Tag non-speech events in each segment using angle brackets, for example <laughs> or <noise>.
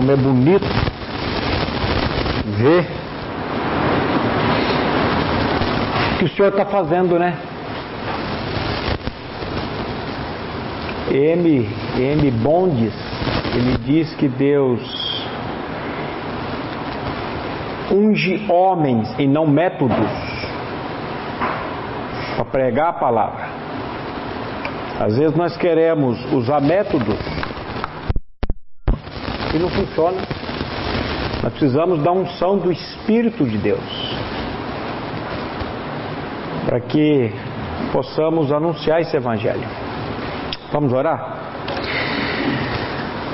Como é bonito ver o que o Senhor está fazendo, né? M. M. Bondes, ele diz que Deus unge homens e não métodos para pregar a palavra. Às vezes nós queremos usar métodos e não funciona. Nós precisamos da unção do Espírito de Deus para que possamos anunciar esse Evangelho. Vamos orar?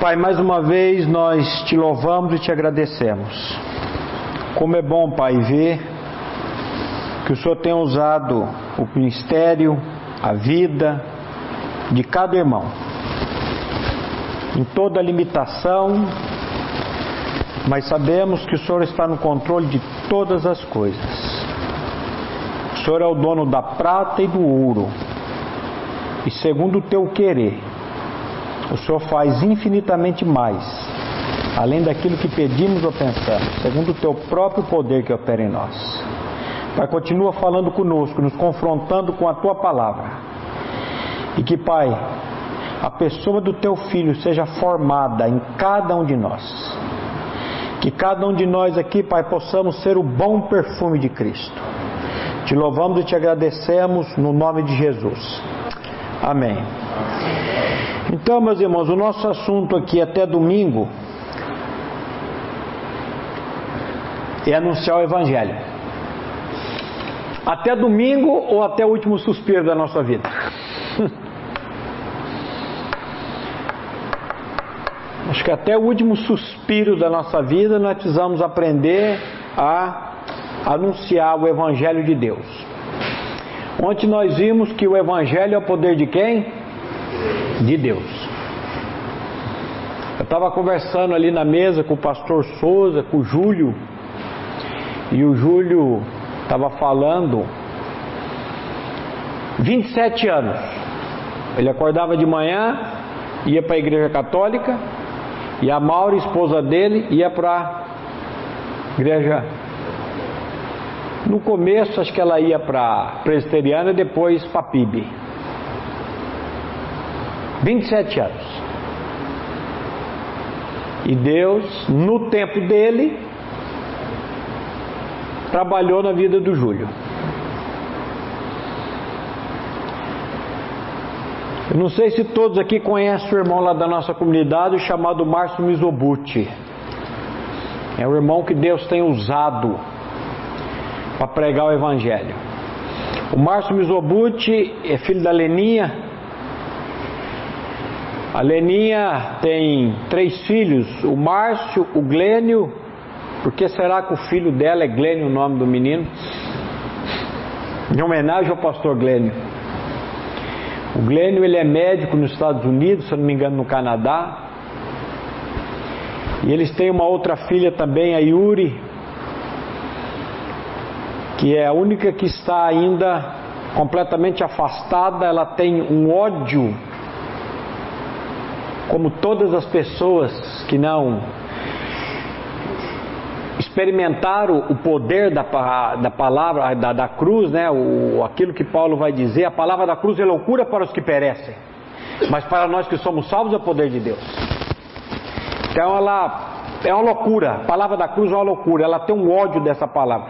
Pai, mais uma vez nós te louvamos e te agradecemos. Como é bom, Pai, ver que o Senhor tem usado o ministério, a vida de cada irmão, em toda limitação, mas sabemos que o Senhor está no controle de todas as coisas. O Senhor é o dono da prata e do ouro, e segundo o teu querer, o Senhor faz infinitamente mais, além daquilo que pedimos ou pensamos, segundo o teu próprio poder que opera em nós. Pai, continua falando conosco, nos confrontando com a tua palavra. E que, Pai, a pessoa do teu filho seja formada em cada um de nós. Que cada um de nós aqui, Pai, possamos ser o bom perfume de Cristo. Te louvamos e te agradecemos no nome de Jesus. Amém. Então, meus irmãos, o nosso assunto aqui até domingo é anunciar o Evangelho. Até domingo ou até o último suspiro da nossa vida? <laughs> Acho que até o último suspiro da nossa vida nós precisamos aprender a anunciar o Evangelho de Deus. Ontem nós vimos que o Evangelho é o poder de quem? De Deus. Eu estava conversando ali na mesa com o pastor Souza, com o Júlio, e o Júlio estava falando 27 anos. Ele acordava de manhã, ia para a igreja católica, e a Maura, esposa dele, ia para a igreja no começo, acho que ela ia para presbiteriana, depois para PIB. 27 anos. E Deus, no tempo dele, trabalhou na vida do Júlio. Eu não sei se todos aqui conhecem o irmão lá da nossa comunidade chamado Márcio Mizobuti. É o irmão que Deus tem usado para pregar o Evangelho. O Márcio Mizobuti é filho da Leninha. A Leninha tem três filhos: o Márcio, o Glênio. Por que será que o filho dela é Glênio, o nome do menino? Em homenagem ao pastor Glênio. O Glênio ele é médico nos Estados Unidos, se eu não me engano, no Canadá. E eles têm uma outra filha também, a Yuri, que é a única que está ainda completamente afastada, ela tem um ódio, como todas as pessoas que não experimentaram o poder da, da palavra, da, da cruz, né? O, aquilo que Paulo vai dizer, a palavra da cruz é loucura para os que perecem, mas para nós que somos salvos é o poder de Deus. Então ela é uma loucura, a palavra da cruz é uma loucura, ela tem um ódio dessa palavra.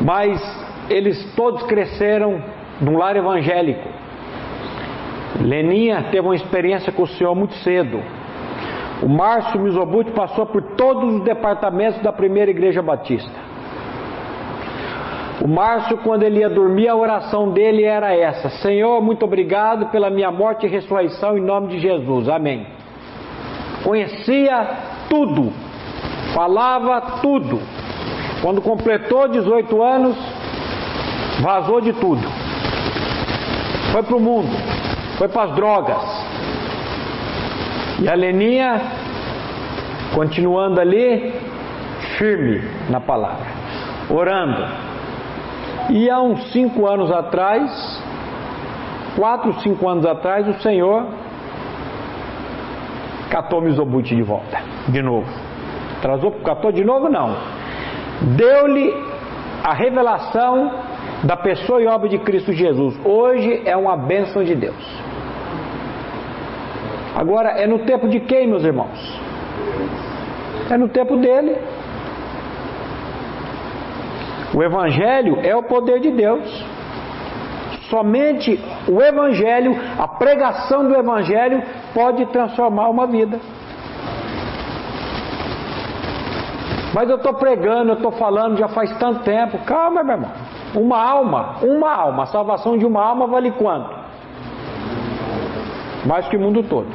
Mas eles todos cresceram num lar evangélico. Leninha teve uma experiência com o Senhor muito cedo. O Márcio Mizobuti passou por todos os departamentos da primeira igreja batista. O Márcio, quando ele ia dormir, a oração dele era essa: Senhor, muito obrigado pela minha morte e ressurreição em nome de Jesus. Amém. Conhecia tudo, falava tudo. Quando completou 18 anos, vazou de tudo. Foi para o mundo, foi para as drogas. E a Leninha, continuando ali, firme na palavra, orando. E há uns cinco anos atrás, quatro, cinco anos atrás, o Senhor catou Mizobuti de volta, de novo. Atrasou, catou de novo? Não. Deu-lhe a revelação da pessoa e obra de Cristo Jesus. Hoje é uma bênção de Deus. Agora, é no tempo de quem, meus irmãos? É no tempo dele. O Evangelho é o poder de Deus. Somente o Evangelho, a pregação do Evangelho, pode transformar uma vida. Mas eu estou pregando, eu estou falando já faz tanto tempo. Calma, meu irmão. Uma alma, uma alma, a salvação de uma alma vale quanto? Mais que o mundo todo.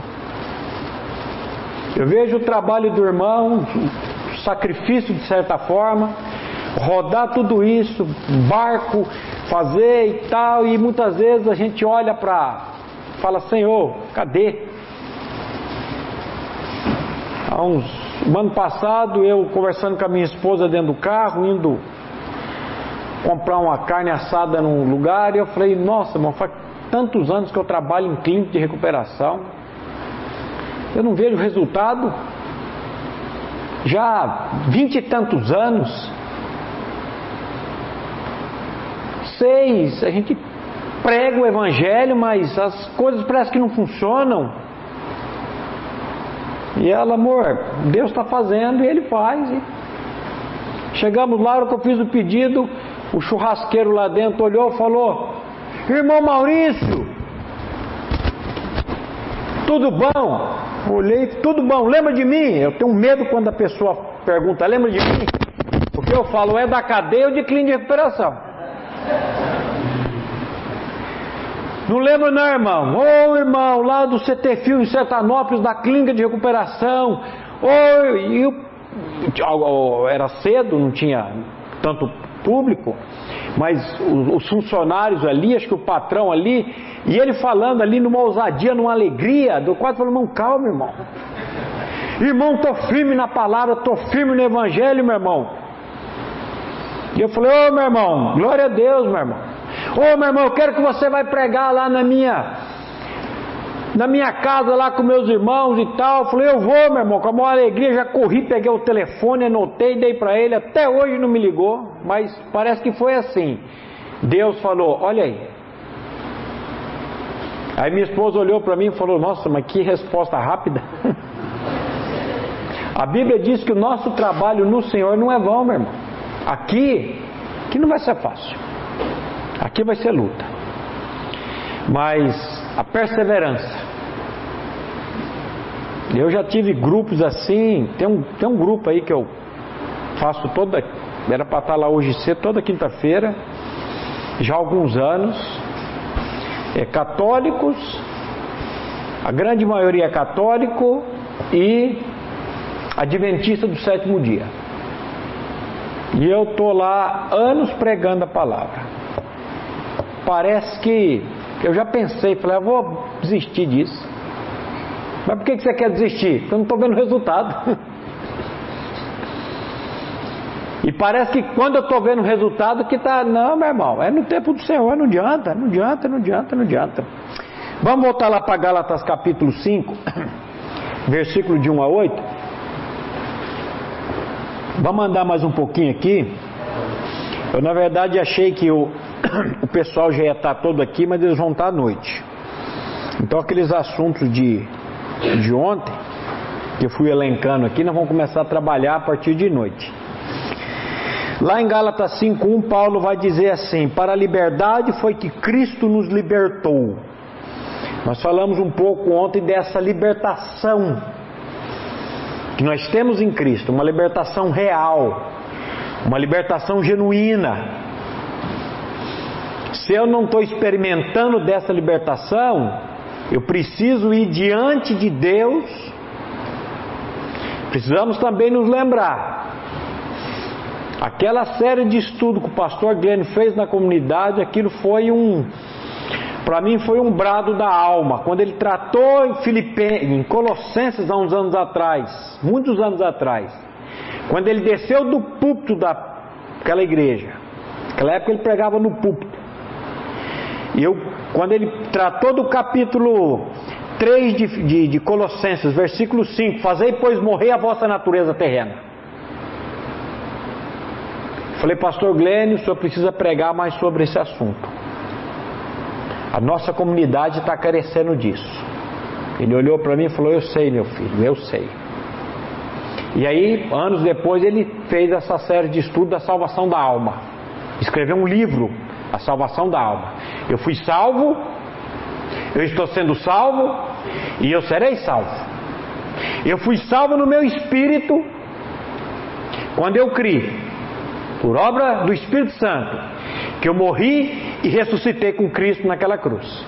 Eu vejo o trabalho do irmão, o sacrifício de certa forma, rodar tudo isso, barco, fazer e tal, e muitas vezes a gente olha para, fala, Senhor, cadê? Há uns, um ano passado, eu conversando com a minha esposa dentro do carro, indo comprar uma carne assada num lugar, e eu falei, nossa, irmão, tantos anos que eu trabalho em clínica de recuperação, eu não vejo resultado. Já vinte e tantos anos, seis, a gente prega o evangelho, mas as coisas parecem que não funcionam. E ela, amor, Deus está fazendo e Ele faz. E... Chegamos lá, hora que eu fiz o pedido, o churrasqueiro lá dentro olhou e falou: Irmão Maurício, tudo bom? Olhei, tudo bom, lembra de mim? Eu tenho medo quando a pessoa pergunta, lembra de mim? Porque eu falo, é da cadeia ou de clínica de recuperação? Não lembro não, irmão. Ô oh, irmão, lá do CT Fio em Sertanópolis, da clínica de recuperação. Oi, oh, era cedo, não tinha tanto público, mas os funcionários ali, acho que o patrão ali, e ele falando ali numa ousadia, numa alegria, do quadro falou, irmão, calma, irmão. Irmão, tô firme na palavra, tô firme no evangelho, meu irmão. E eu falei, ô oh, meu irmão, glória a Deus, meu irmão. Ô oh, meu irmão, eu quero que você vai pregar lá na minha na minha casa lá com meus irmãos e tal. Falei, eu vou, meu irmão, com a maior alegria, já corri, peguei o telefone, anotei, dei para ele. Até hoje não me ligou, mas parece que foi assim. Deus falou, olha aí, Aí minha esposa olhou para mim e falou: Nossa, mas que resposta rápida. <laughs> A Bíblia diz que o nosso trabalho no Senhor não é vão, meu irmão. Aqui, aqui não vai ser fácil. Aqui vai ser luta. Mas a perseverança. Eu já tive grupos assim. Tem um, tem um grupo aí que eu faço toda. Era para estar lá hoje cedo, toda quinta-feira. Já há alguns anos é, católicos, a grande maioria é católico e adventista do sétimo dia. E eu estou lá anos pregando a palavra. Parece que eu já pensei, falei, eu vou desistir disso. Mas por que você quer desistir? Porque eu não estou vendo resultado. <laughs> E parece que quando eu estou vendo o resultado que está, não, meu irmão, é no tempo do Senhor, não adianta, não adianta, não adianta, não adianta. Vamos voltar lá para Gálatas capítulo 5, <coughs> versículo de 1 a 8. Vamos andar mais um pouquinho aqui. Eu na verdade achei que o, <coughs> o pessoal já ia estar todo aqui, mas eles vão estar à noite. Então aqueles assuntos de, de ontem, que eu fui elencando aqui, nós vamos começar a trabalhar a partir de noite. Lá em Gálatas 5:1 Paulo vai dizer assim: "Para a liberdade foi que Cristo nos libertou". Nós falamos um pouco ontem dessa libertação que nós temos em Cristo, uma libertação real, uma libertação genuína. Se eu não estou experimentando dessa libertação, eu preciso ir diante de Deus. Precisamos também nos lembrar Aquela série de estudo que o pastor Glenn fez na comunidade, aquilo foi um, para mim foi um brado da alma. Quando ele tratou em em Colossenses há uns anos atrás, muitos anos atrás, quando ele desceu do púlpito daquela igreja, naquela época ele pregava no púlpito. E eu, quando ele tratou do capítulo 3 de, de, de Colossenses, versículo 5, fazei pois morrer a vossa natureza terrena. Falei, pastor Glênio, o senhor precisa pregar mais sobre esse assunto. A nossa comunidade está carecendo disso. Ele olhou para mim e falou: Eu sei, meu filho, eu sei. E aí, anos depois, ele fez essa série de estudo da salvação da alma. Escreveu um livro, A Salvação da Alma. Eu fui salvo, eu estou sendo salvo e eu serei salvo. Eu fui salvo no meu espírito quando eu criei, por obra do Espírito Santo, que eu morri e ressuscitei com Cristo naquela cruz.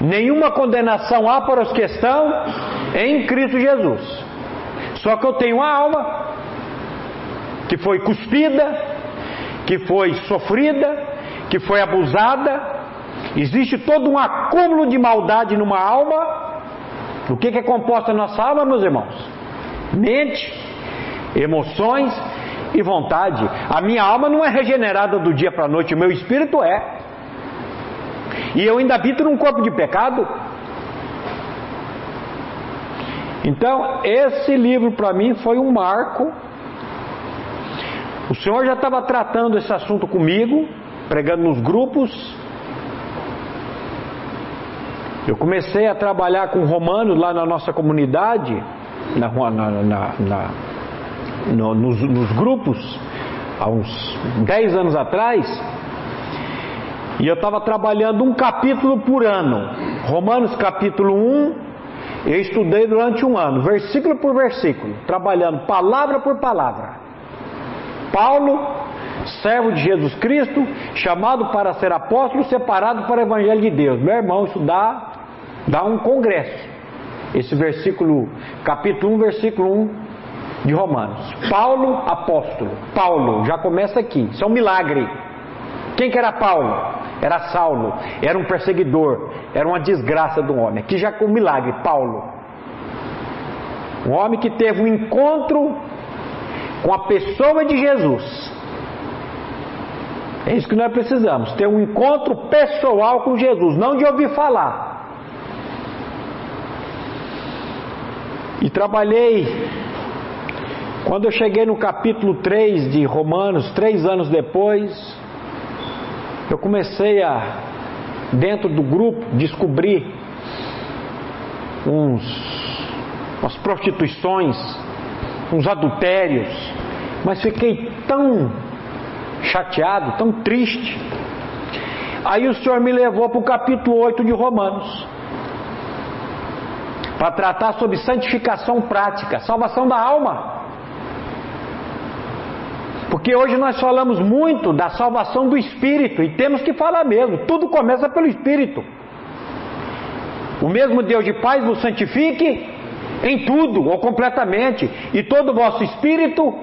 Nenhuma condenação há para os que estão em Cristo Jesus. Só que eu tenho uma alma que foi cuspida, que foi sofrida, que foi abusada. Existe todo um acúmulo de maldade numa alma. O que é composta a nossa alma, meus irmãos? Mente, emoções e vontade. A minha alma não é regenerada do dia para a noite, o meu espírito é. E eu ainda habito num corpo de pecado. Então, esse livro para mim foi um marco. O Senhor já estava tratando esse assunto comigo, pregando nos grupos. Eu comecei a trabalhar com romanos lá na nossa comunidade, na, na, na, na no, nos, nos grupos, há uns 10 anos atrás. E eu estava trabalhando um capítulo por ano. Romanos capítulo 1, eu estudei durante um ano, versículo por versículo, trabalhando palavra por palavra. Paulo, servo de Jesus Cristo, chamado para ser apóstolo, separado para o Evangelho de Deus. Meu irmão, isso dá, dá um congresso. Esse versículo, capítulo 1, versículo 1 de Romanos. Paulo, apóstolo. Paulo, já começa aqui. Isso é um milagre. Quem que era Paulo? Era Saulo, era um perseguidor, era uma desgraça do homem. Aqui já com um milagre, Paulo. Um homem que teve um encontro com a pessoa de Jesus. É isso que nós precisamos, ter um encontro pessoal com Jesus, não de ouvir falar. E trabalhei, quando eu cheguei no capítulo 3 de Romanos, três anos depois, eu comecei a, dentro do grupo, descobrir uns, umas prostituições, uns adultérios, mas fiquei tão chateado, tão triste. Aí o Senhor me levou para o capítulo 8 de Romanos, para tratar sobre santificação prática, salvação da alma. Porque hoje nós falamos muito da salvação do espírito e temos que falar mesmo, tudo começa pelo espírito. O mesmo Deus de paz vos santifique em tudo ou completamente, e todo o vosso espírito,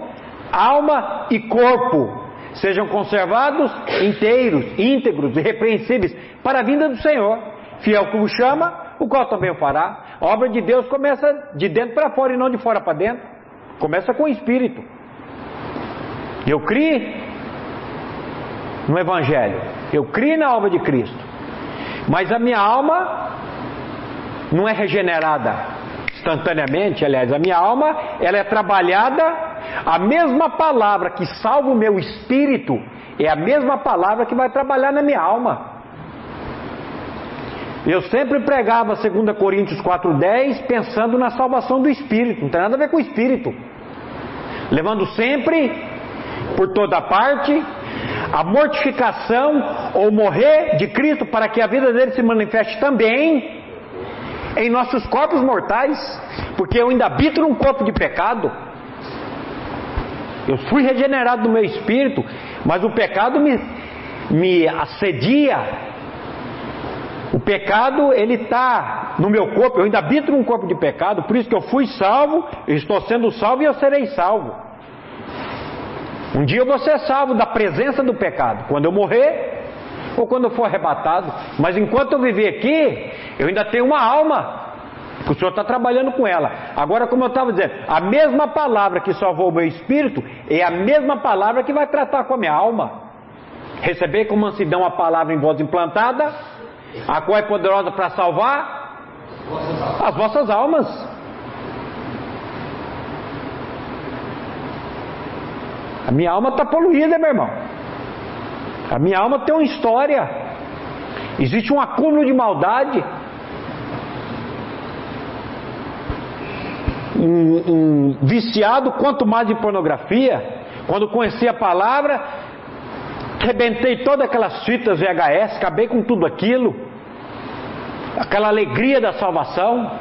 alma e corpo sejam conservados inteiros, íntegros, irrepreensíveis para a vinda do Senhor. Fiel que o chama, o qual também o fará. A obra de Deus começa de dentro para fora e não de fora para dentro. Começa com o espírito. Eu criei no Evangelho, eu criei na obra de Cristo, mas a minha alma não é regenerada instantaneamente, aliás, a minha alma ela é trabalhada, a mesma palavra que salva o meu espírito é a mesma palavra que vai trabalhar na minha alma. Eu sempre pregava 2 Coríntios 4,10 pensando na salvação do espírito, não tem nada a ver com o espírito. Levando sempre por toda parte, a mortificação ou morrer de Cristo para que a vida dele se manifeste também em nossos corpos mortais, porque eu ainda habito num corpo de pecado. Eu fui regenerado no meu espírito, mas o pecado me, me assedia. O pecado, ele está no meu corpo, eu ainda habito num corpo de pecado, por isso que eu fui salvo, eu estou sendo salvo e eu serei salvo. Um dia eu vou ser salvo da presença do pecado, quando eu morrer ou quando for arrebatado. Mas enquanto eu viver aqui, eu ainda tenho uma alma, o Senhor está trabalhando com ela. Agora, como eu estava dizendo, a mesma palavra que salvou o meu espírito é a mesma palavra que vai tratar com a minha alma. Receber com mansidão a palavra em voz implantada, a qual é poderosa para salvar as vossas almas. A minha alma está poluída, meu irmão. A minha alma tem uma história. Existe um acúmulo de maldade. Um, um viciado, quanto mais de pornografia, quando conheci a palavra, rebentei todas aquelas fitas VHS, acabei com tudo aquilo, aquela alegria da salvação.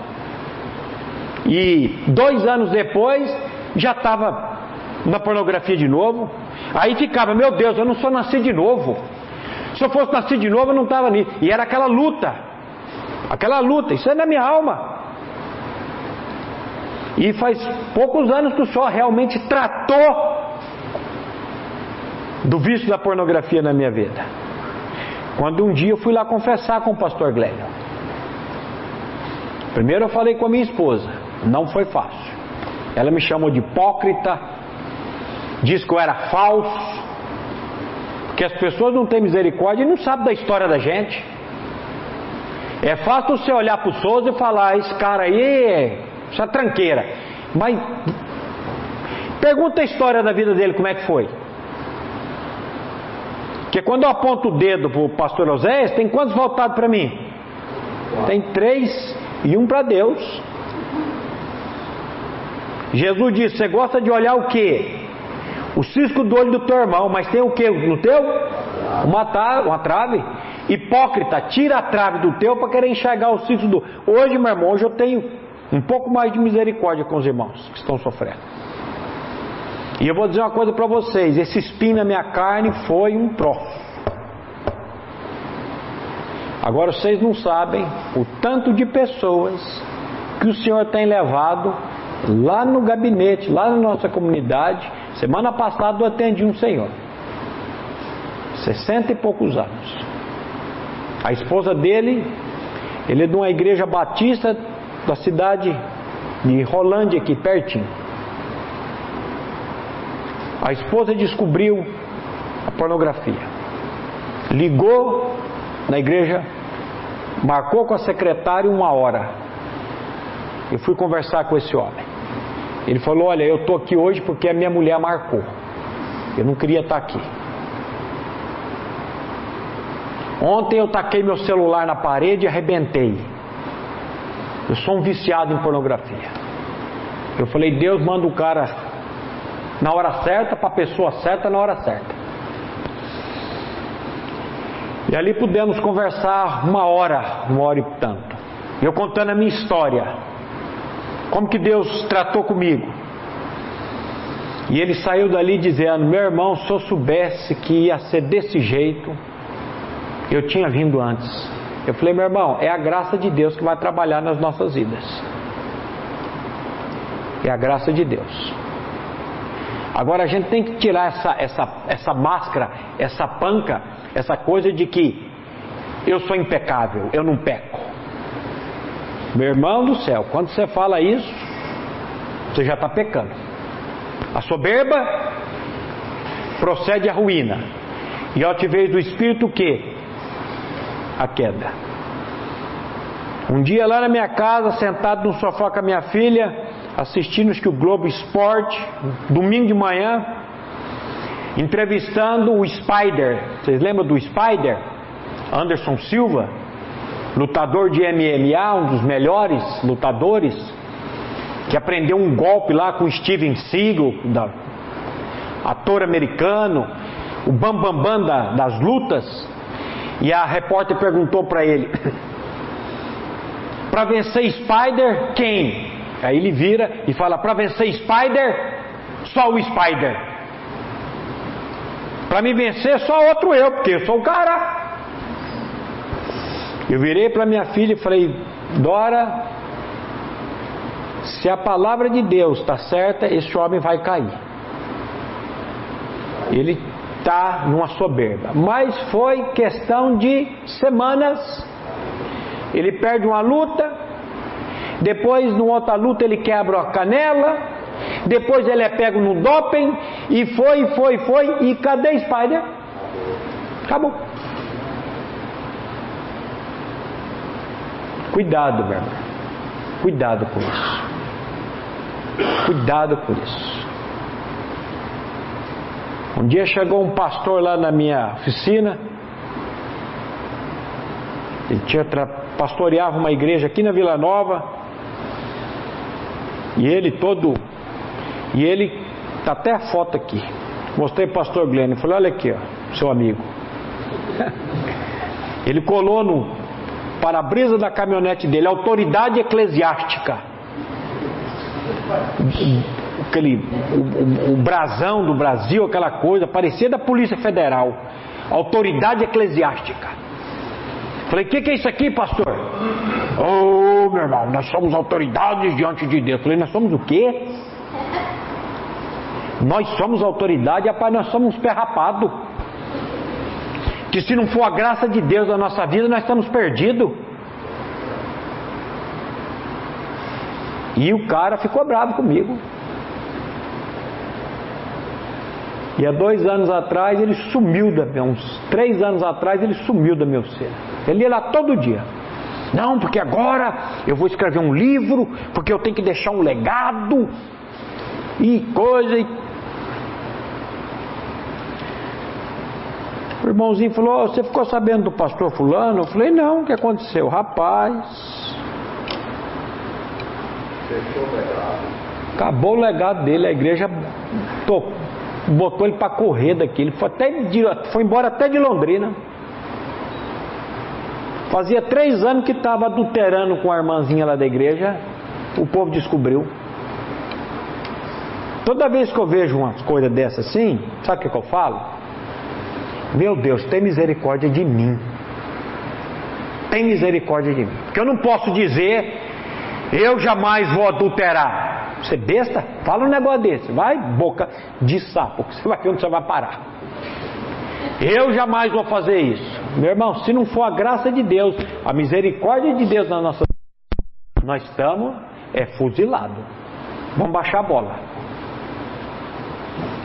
E dois anos depois já estava na pornografia de novo. Aí ficava, meu Deus, eu não sou nascido de novo. Se eu fosse nascido de novo, eu não estava ali. E era aquela luta, aquela luta, isso é na minha alma. E faz poucos anos que o Senhor realmente tratou do vício da pornografia na minha vida. Quando um dia eu fui lá confessar com o pastor Glênio. Primeiro eu falei com a minha esposa, não foi fácil. Ela me chamou de hipócrita, disse que eu era falso, porque as pessoas não têm misericórdia e não sabem da história da gente. É fácil você olhar para o Souza e falar: esse cara aí, isso é tranqueira. Mas pergunta a história da vida dele, como é que foi? Porque quando eu aponto o dedo para o pastor Oséias, tem quantos voltados para mim? Tem três e um para Deus. Jesus disse: Você gosta de olhar o que? O cisco do olho do teu irmão, mas tem o que no teu? Uma, trave, uma trave. Hipócrita, tira a trave do teu para querer enxergar o cisco do. Hoje, meu irmão, hoje eu tenho um pouco mais de misericórdia com os irmãos que estão sofrendo. E eu vou dizer uma coisa para vocês: esse espinho na minha carne foi um troço. Agora vocês não sabem o tanto de pessoas que o Senhor tem levado lá no gabinete, lá na nossa comunidade. Semana passada eu atendi um senhor, sessenta e poucos anos. A esposa dele, ele é de uma igreja batista da cidade de Rolândia, aqui pertinho. A esposa descobriu a pornografia. Ligou na igreja, marcou com a secretária uma hora. Eu fui conversar com esse homem. Ele falou: Olha, eu estou aqui hoje porque a minha mulher marcou. Eu não queria estar aqui. Ontem eu taquei meu celular na parede e arrebentei. Eu sou um viciado em pornografia. Eu falei: Deus manda o cara na hora certa, para a pessoa certa, na hora certa. E ali pudemos conversar uma hora, uma hora e tanto. Eu contando a minha história, como que Deus tratou comigo. E ele saiu dali dizendo: Meu irmão, se eu soubesse que ia ser desse jeito, eu tinha vindo antes. Eu falei: Meu irmão, é a graça de Deus que vai trabalhar nas nossas vidas. É a graça de Deus. Agora a gente tem que tirar essa, essa, essa máscara, essa panca, essa coisa de que eu sou impecável, eu não peco. Meu irmão do céu, quando você fala isso, você já está pecando. A soberba procede à ruína. E ao altivez do espírito o que? A queda. Um dia lá na minha casa, sentado no sofá com a minha filha, assistindo que o Globo Esporte, domingo de manhã, entrevistando o Spider. Vocês lembram do Spider? Anderson Silva, lutador de MMA, um dos melhores lutadores, que aprendeu um golpe lá com Steven Seagal, da, ator americano, o bambambam bam, bam da, das lutas. E a repórter perguntou para ele: para vencer Spider, quem? Aí ele vira e fala: para vencer Spider, só o Spider. Para me vencer, só outro eu, porque eu sou o cara. Eu virei para minha filha e falei: Dora, se a palavra de Deus está certa, esse homem vai cair. Ele está numa soberba. Mas foi questão de semanas. Ele perde uma luta, depois, no outra luta, ele quebra a canela. Depois, ele é pego no doping. E foi, foi, foi. E cadê Spider? Acabou. Cuidado, meu irmão. Cuidado com isso. Cuidado com isso. Um dia chegou um pastor lá na minha oficina. Ele tinha pastoreava uma igreja aqui na Vila Nova. E ele todo. E ele. Tá até a foto aqui. Mostrei o pastor Glenn. Falei: olha aqui, ó, seu amigo. <laughs> Ele colou no para-brisa da caminhonete dele, autoridade eclesiástica. Aquele, o, o, o brasão do Brasil, aquela coisa, parecia da Polícia Federal. Autoridade eclesiástica. Falei, o que, que, é isso aqui, pastor? Oh, meu irmão, nós somos autoridades diante de Deus. Falei, nós somos o quê? <laughs> Nós somos autoridade, rapaz, nós somos perrapado se não for a graça de Deus na nossa vida, nós estamos perdidos. E o cara ficou bravo comigo. E há dois anos atrás ele sumiu da uns três anos atrás ele sumiu da meu ser. Ele ia lá todo dia. Não, porque agora eu vou escrever um livro, porque eu tenho que deixar um legado e coisa e O irmãozinho falou: oh, Você ficou sabendo do pastor Fulano? Eu falei: Não, o que aconteceu? Rapaz. Acabou o legado dele, a igreja botou ele para correr daqui. Ele foi, até de, foi embora até de Londrina. Fazia três anos que estava adulterando com a irmãzinha lá da igreja. O povo descobriu. Toda vez que eu vejo umas coisas dessas assim, sabe o que, que eu falo? Meu Deus, tem misericórdia de mim. Tem misericórdia de mim. Porque eu não posso dizer, eu jamais vou adulterar. Você é besta? Fala um negócio desse. Vai, boca de sapo, que você vai ver onde você vai parar. Eu jamais vou fazer isso. Meu irmão, se não for a graça de Deus, a misericórdia de Deus na nossa nós estamos é fuzilado. Vamos baixar a bola.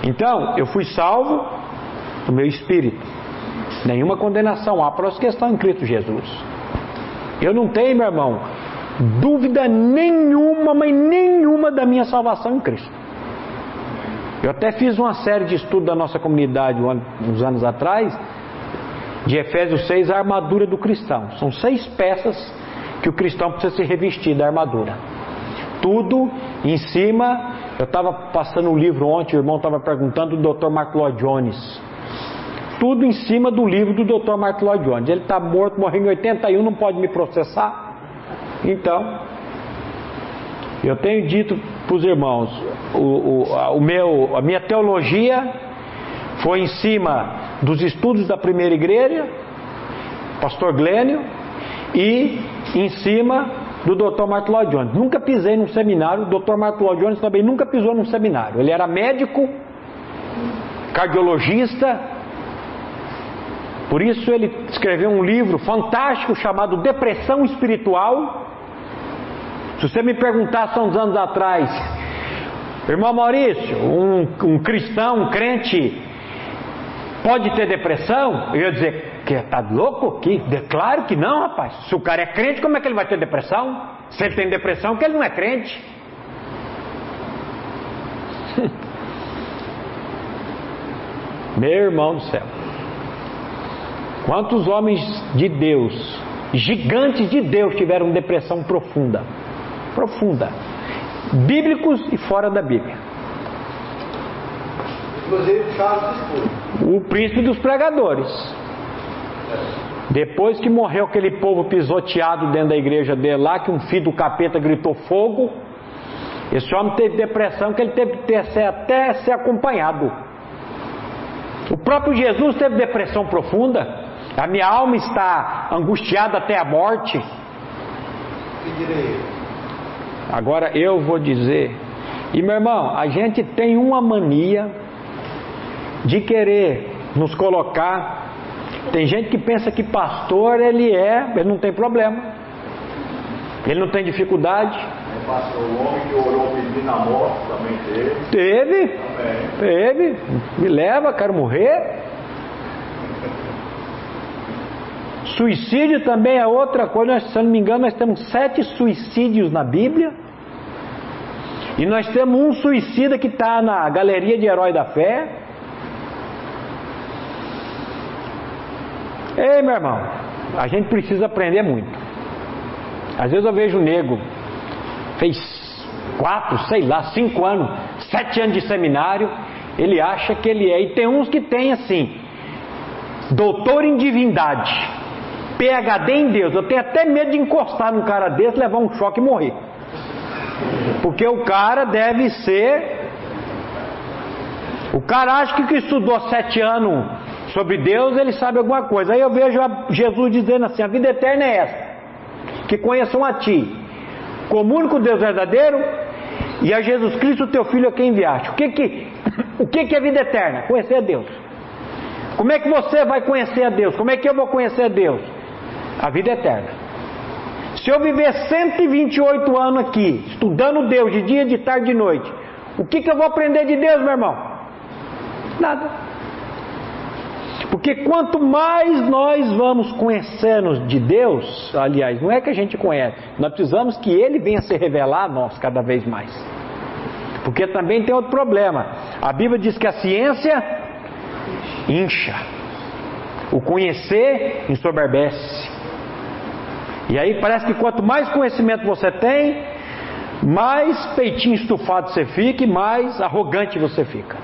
Então, eu fui salvo do meu espírito. Nenhuma condenação há para os que estão em Cristo Jesus. Eu não tenho, meu irmão, dúvida nenhuma, mas nenhuma da minha salvação em Cristo. Eu até fiz uma série de estudo da nossa comunidade uns anos atrás, de Efésios 6, a armadura do cristão. São seis peças que o cristão precisa se revestir da armadura. Tudo em cima. Eu estava passando um livro ontem, o irmão estava perguntando do Dr. Mark Lloyd Jones tudo em cima do livro do Dr. Martin Lloyd Jones. Ele está morto, morreu em 81, não pode me processar. Então, eu tenho dito para os irmãos, o, o, o meu, a minha teologia foi em cima dos estudos da primeira igreja, pastor Glênio, e em cima do Dr. Martin Lloyd Jones. Nunca pisei num seminário, o Dr. Martin Lloyd Jones também nunca pisou num seminário. Ele era médico, cardiologista, por isso ele escreveu um livro fantástico chamado Depressão Espiritual. Se você me perguntasse há uns anos atrás, irmão Maurício, um, um cristão, um crente, pode ter depressão? Eu ia dizer, que tá louco? Que? Claro que não, rapaz. Se o cara é crente, como é que ele vai ter depressão? Se ele tem depressão, que ele não é crente. <laughs> Meu irmão do céu. Quantos homens de Deus, gigantes de Deus, tiveram depressão profunda? Profunda. Bíblicos e fora da Bíblia. Inclusive Charles O príncipe dos pregadores. Depois que morreu aquele povo pisoteado dentro da igreja dele lá, que um filho do capeta gritou fogo, esse homem teve depressão que ele teve que ter, até ser acompanhado. O próprio Jesus teve depressão profunda. A minha alma está angustiada até a morte. Agora eu vou dizer, e meu irmão, a gente tem uma mania de querer nos colocar. Tem gente que pensa que pastor ele é, ele não tem problema, ele não tem dificuldade. O homem que orou morte também teve. Teve, também. teve. Me leva, quero morrer. Suicídio também é outra coisa, se não me engano, nós temos sete suicídios na Bíblia. E nós temos um suicida que está na galeria de herói da fé. Ei, meu irmão, a gente precisa aprender muito. Às vezes eu vejo um nego, fez quatro, sei lá, cinco anos, sete anos de seminário, ele acha que ele é. E tem uns que tem assim, doutor em divindade. PhD em Deus. Eu tenho até medo de encostar num cara desse, levar um choque e morrer. Porque o cara deve ser. O cara acha que, que estudou sete anos sobre Deus, ele sabe alguma coisa. Aí eu vejo Jesus dizendo assim: a vida eterna é essa, que conheçam a Ti, como único Deus verdadeiro, e a Jesus Cristo, teu Filho, a quem enviaste. O que que, o que que é vida eterna? Conhecer a Deus. Como é que você vai conhecer a Deus? Como é que eu vou conhecer a Deus? A vida eterna. Se eu viver 128 anos aqui, estudando Deus de dia, de tarde, de noite, o que, que eu vou aprender de Deus, meu irmão? Nada. Porque quanto mais nós vamos conhecendo de Deus, aliás, não é que a gente conhece, nós precisamos que Ele venha se revelar a nós cada vez mais. Porque também tem outro problema. A Bíblia diz que a ciência incha, o conhecer ensoberbece. E aí parece que quanto mais conhecimento você tem, mais peitinho estufado você fica e mais arrogante você fica.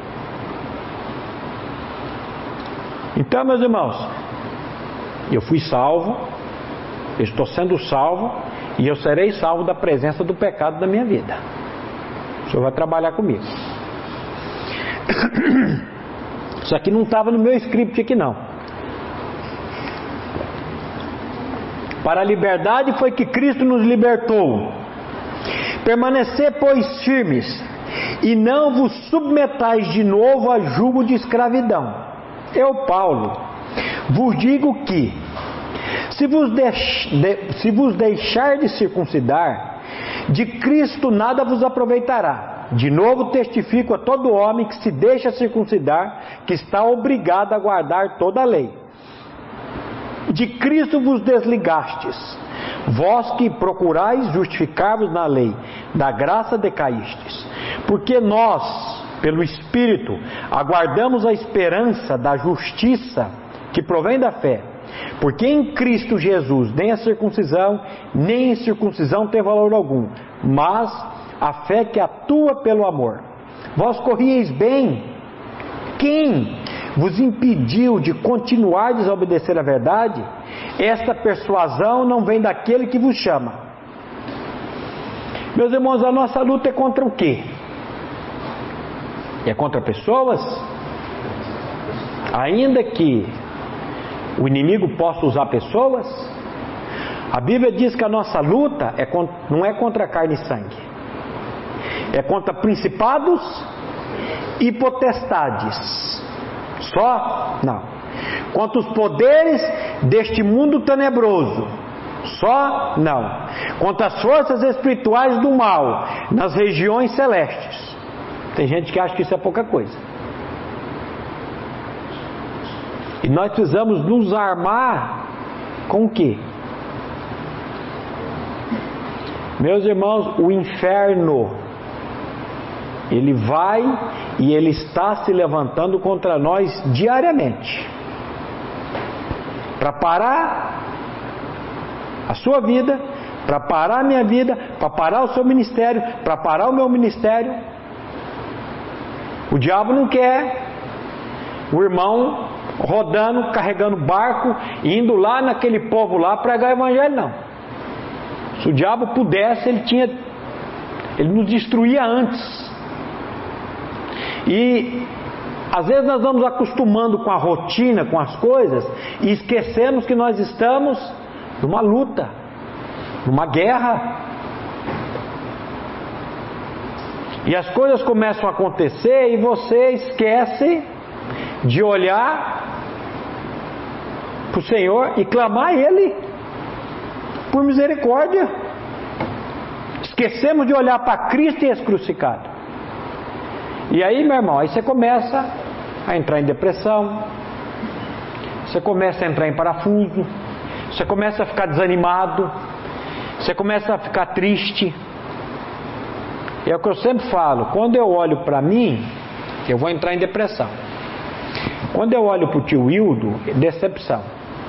Então, meus irmãos, eu fui salvo, eu estou sendo salvo e eu serei salvo da presença do pecado da minha vida. O Senhor vai trabalhar comigo. <coughs> Isso aqui não estava no meu script aqui não. Para a liberdade foi que Cristo nos libertou. Permanecer, pois, firmes, e não vos submetais de novo a jugo de escravidão. Eu, Paulo, vos digo que, se vos, deix, de, se vos deixar de circuncidar, de Cristo nada vos aproveitará. De novo testifico a todo homem que se deixa circuncidar, que está obrigado a guardar toda a lei. De Cristo vos desligastes, vós que procurais justificar-vos na lei, da graça decaístes. Porque nós, pelo Espírito, aguardamos a esperança da justiça que provém da fé. Porque em Cristo Jesus nem a circuncisão, nem a circuncisão tem valor algum, mas a fé que atua pelo amor. Vós corrieis bem. Quem vos impediu de continuar a desobedecer a verdade, esta persuasão não vem daquele que vos chama. Meus irmãos, a nossa luta é contra o quê? É contra pessoas? Ainda que o inimigo possa usar pessoas, a Bíblia diz que a nossa luta é, não é contra carne e sangue, é contra principados e potestades só? Não. Quanto os poderes deste mundo tenebroso? Só? Não. Quanto as forças espirituais do mal nas regiões celestes? Tem gente que acha que isso é pouca coisa. E nós precisamos nos armar com o quê? Meus irmãos, o inferno ele vai e ele está se levantando contra nós diariamente. Para parar a sua vida, para parar a minha vida, para parar o seu ministério, para parar o meu ministério. O diabo não quer o irmão rodando, carregando barco, indo lá naquele povo lá pregar o evangelho, não. Se o diabo pudesse, ele tinha, ele nos destruía antes. E às vezes nós vamos acostumando com a rotina, com as coisas, e esquecemos que nós estamos numa luta, numa guerra. E as coisas começam a acontecer e você esquece de olhar para o Senhor e clamar a Ele por misericórdia. Esquecemos de olhar para Cristo e esse. E aí, meu irmão, aí você começa a entrar em depressão, você começa a entrar em parafuso, você começa a ficar desanimado, você começa a ficar triste. É o que eu sempre falo, quando eu olho para mim, eu vou entrar em depressão. Quando eu olho para o tio Wildo, decepção.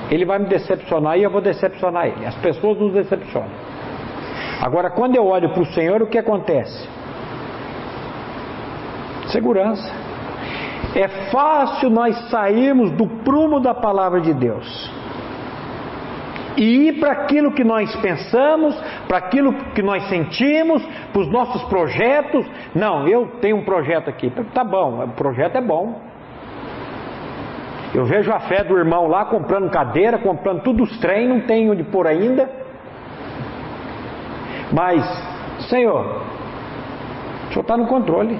ele vai me decepcionar e eu vou decepcionar ele. As pessoas nos decepcionam. Agora, quando eu olho para o Senhor, o que acontece? Segurança. É fácil nós sairmos do prumo da palavra de Deus e ir para aquilo que nós pensamos, para aquilo que nós sentimos, para os nossos projetos. Não, eu tenho um projeto aqui. Tá bom, o projeto é bom. Eu vejo a fé do irmão lá comprando cadeira, comprando tudo os trem, não tem onde pôr ainda. Mas, Senhor, o Senhor está no controle.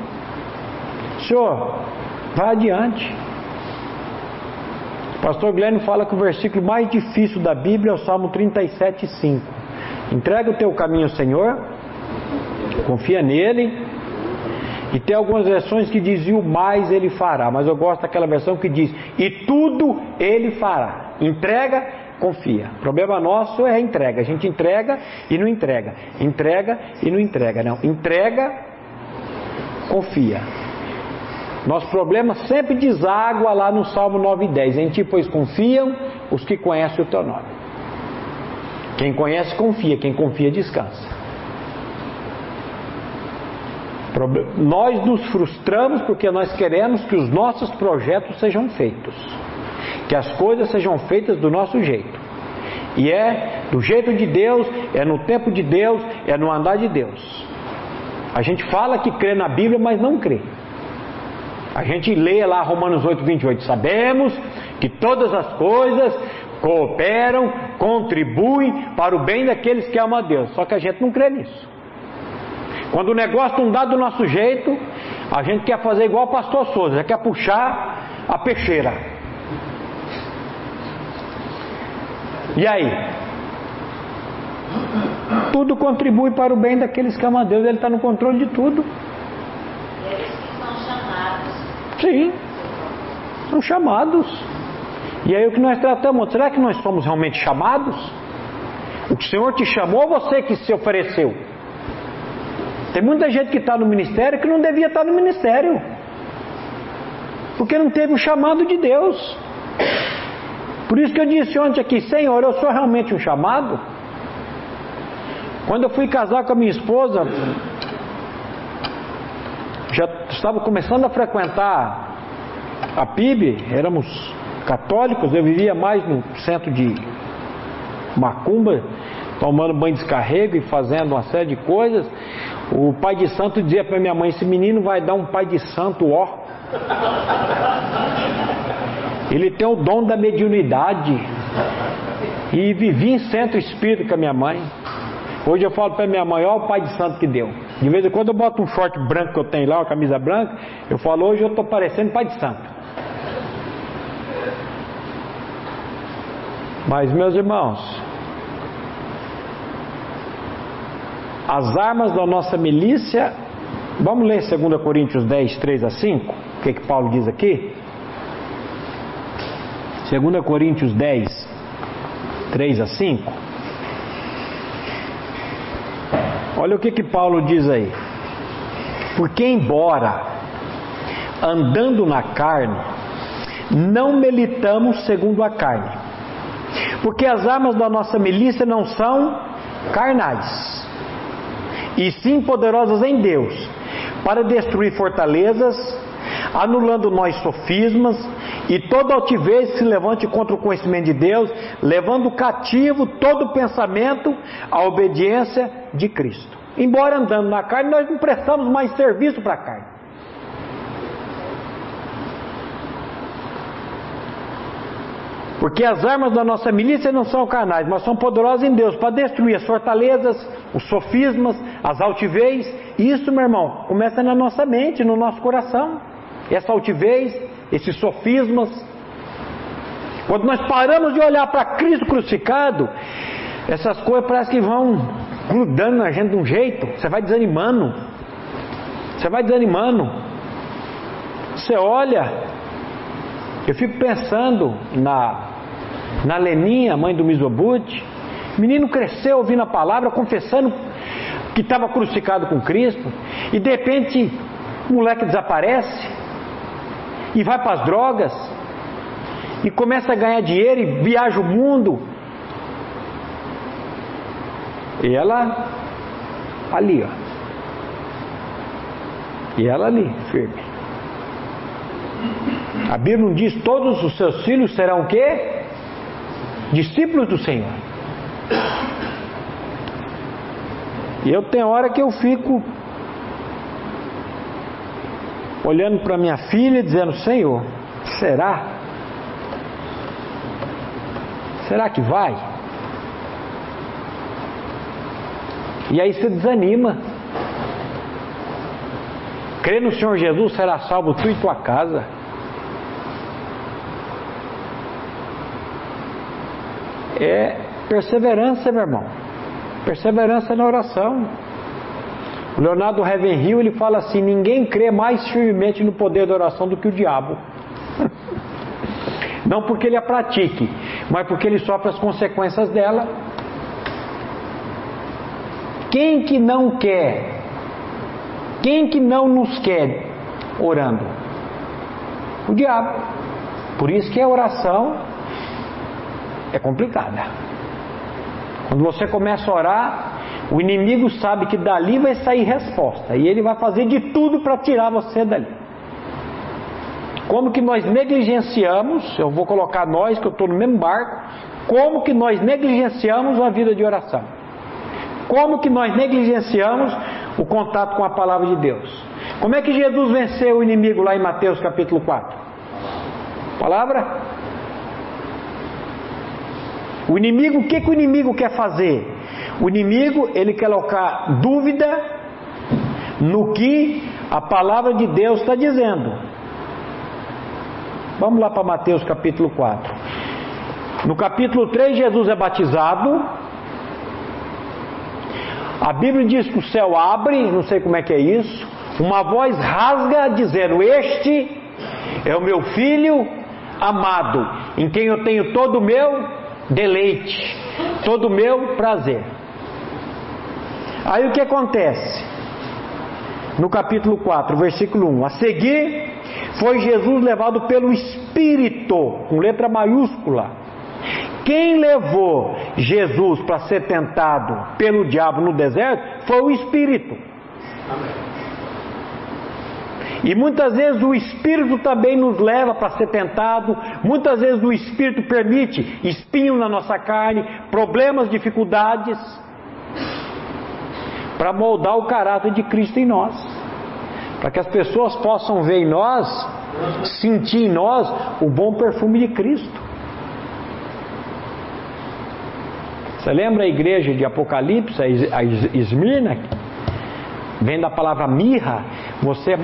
Senhor, vai adiante. O pastor Glenn fala que o versículo mais difícil da Bíblia é o Salmo 37, 5. Entrega o teu caminho ao Senhor, confia nele. E tem algumas versões que dizem o mais ele fará, mas eu gosto daquela versão que diz e tudo ele fará. Entrega, confia. O problema nosso é a entrega. A gente entrega e não entrega. Entrega e não entrega. Não, entrega, confia. Nosso problema sempre deságua lá no Salmo 9 e 10. Em ti, pois, confiam os que conhecem o teu nome. Quem conhece, confia. Quem confia, descansa. Nós nos frustramos porque nós queremos que os nossos projetos sejam feitos. Que as coisas sejam feitas do nosso jeito. E é do jeito de Deus, é no tempo de Deus, é no andar de Deus. A gente fala que crê na Bíblia, mas não crê. A gente lê lá Romanos 8, 28. Sabemos que todas as coisas cooperam, contribuem para o bem daqueles que amam a Deus. Só que a gente não crê nisso. Quando o negócio não dá do nosso jeito, a gente quer fazer igual o pastor Souza, quer puxar a peixeira. E aí? Tudo contribui para o bem daqueles que amam a Deus, Ele está no controle de tudo. Sim, são chamados. E aí o que nós tratamos, será que nós somos realmente chamados? O Senhor te chamou ou você que se ofereceu? Tem muita gente que está no ministério que não devia estar no ministério. Porque não teve o chamado de Deus. Por isso que eu disse ontem aqui, Senhor, eu sou realmente um chamado? Quando eu fui casar com a minha esposa, já estava começando a frequentar a PIB, éramos católicos, eu vivia mais no centro de Macumba, tomando banho de descarrego e fazendo uma série de coisas. O pai de santo dizia para minha mãe: Esse menino vai dar um pai de santo, ó. Ele tem o dom da mediunidade. E vivi em centro espírita com a minha mãe. Hoje eu falo para minha mãe: Ó, o pai de santo que deu. De vez em quando eu boto um short branco que eu tenho lá, uma camisa branca, eu falo, hoje eu estou parecendo pai de santo. Mas meus irmãos, as armas da nossa milícia, vamos ler 2 Coríntios 10, 3 a 5, o que, que Paulo diz aqui? 2 Coríntios 10, 3 a 5. Olha o que, que Paulo diz aí. Porque, embora andando na carne, não militamos segundo a carne. Porque as armas da nossa milícia não são carnais, e sim poderosas em Deus, para destruir fortalezas, anulando nós sofismas e toda altivez se levante contra o conhecimento de Deus, levando cativo todo pensamento à obediência de Cristo. Embora andando na carne, nós não prestamos mais serviço para a carne. Porque as armas da nossa milícia não são carnais, mas são poderosas em Deus para destruir as fortalezas, os sofismas, as altivez. Isso, meu irmão, começa na nossa mente, no nosso coração. Essa altivez, esses sofismas. Quando nós paramos de olhar para Cristo crucificado, essas coisas parecem que vão grudando na gente de um jeito, você vai desanimando. Você vai desanimando. Você olha, eu fico pensando na, na Leninha, mãe do Misobut. Menino cresceu ouvindo a palavra, confessando que estava crucificado com Cristo, e de repente o moleque desaparece e vai para as drogas e começa a ganhar dinheiro e viaja o mundo. E ela ali, ó. E ela ali, firme. A Bíblia não diz todos os seus filhos serão o quê? Discípulos do Senhor. E eu tenho hora que eu fico olhando para minha filha e dizendo: Senhor, será? Será que vai? E aí você desanima. Crê no Senhor Jesus, será salvo tu e tua casa. É perseverança, meu irmão. Perseverança na oração. O Leonardo Ravenhill ele fala assim: ninguém crê mais firmemente no poder da oração do que o diabo. <laughs> Não porque ele a pratique, mas porque ele sofre as consequências dela. Quem que não quer? Quem que não nos quer orando? O diabo. Por isso que a oração é complicada. Quando você começa a orar, o inimigo sabe que dali vai sair resposta e ele vai fazer de tudo para tirar você dali. Como que nós negligenciamos, eu vou colocar nós que eu estou no mesmo barco, como que nós negligenciamos a vida de oração? Como que nós negligenciamos o contato com a palavra de Deus? Como é que Jesus venceu o inimigo lá em Mateus capítulo 4? Palavra? O inimigo, o que, que o inimigo quer fazer? O inimigo, ele quer colocar dúvida no que a palavra de Deus está dizendo. Vamos lá para Mateus capítulo 4. No capítulo 3, Jesus é batizado. A Bíblia diz que o céu abre, não sei como é que é isso. Uma voz rasga dizendo: Este é o meu filho amado, em quem eu tenho todo o meu deleite, todo o meu prazer. Aí o que acontece? No capítulo 4, versículo 1: A seguir, foi Jesus levado pelo Espírito, com letra maiúscula. Quem levou Jesus para ser tentado pelo diabo no deserto foi o Espírito. E muitas vezes o Espírito também nos leva para ser tentado, muitas vezes o Espírito permite espinho na nossa carne, problemas, dificuldades, para moldar o caráter de Cristo em nós, para que as pessoas possam ver em nós, sentir em nós o bom perfume de Cristo. Você lembra a igreja de Apocalipse, a Esmirna? Vem da palavra mirra, você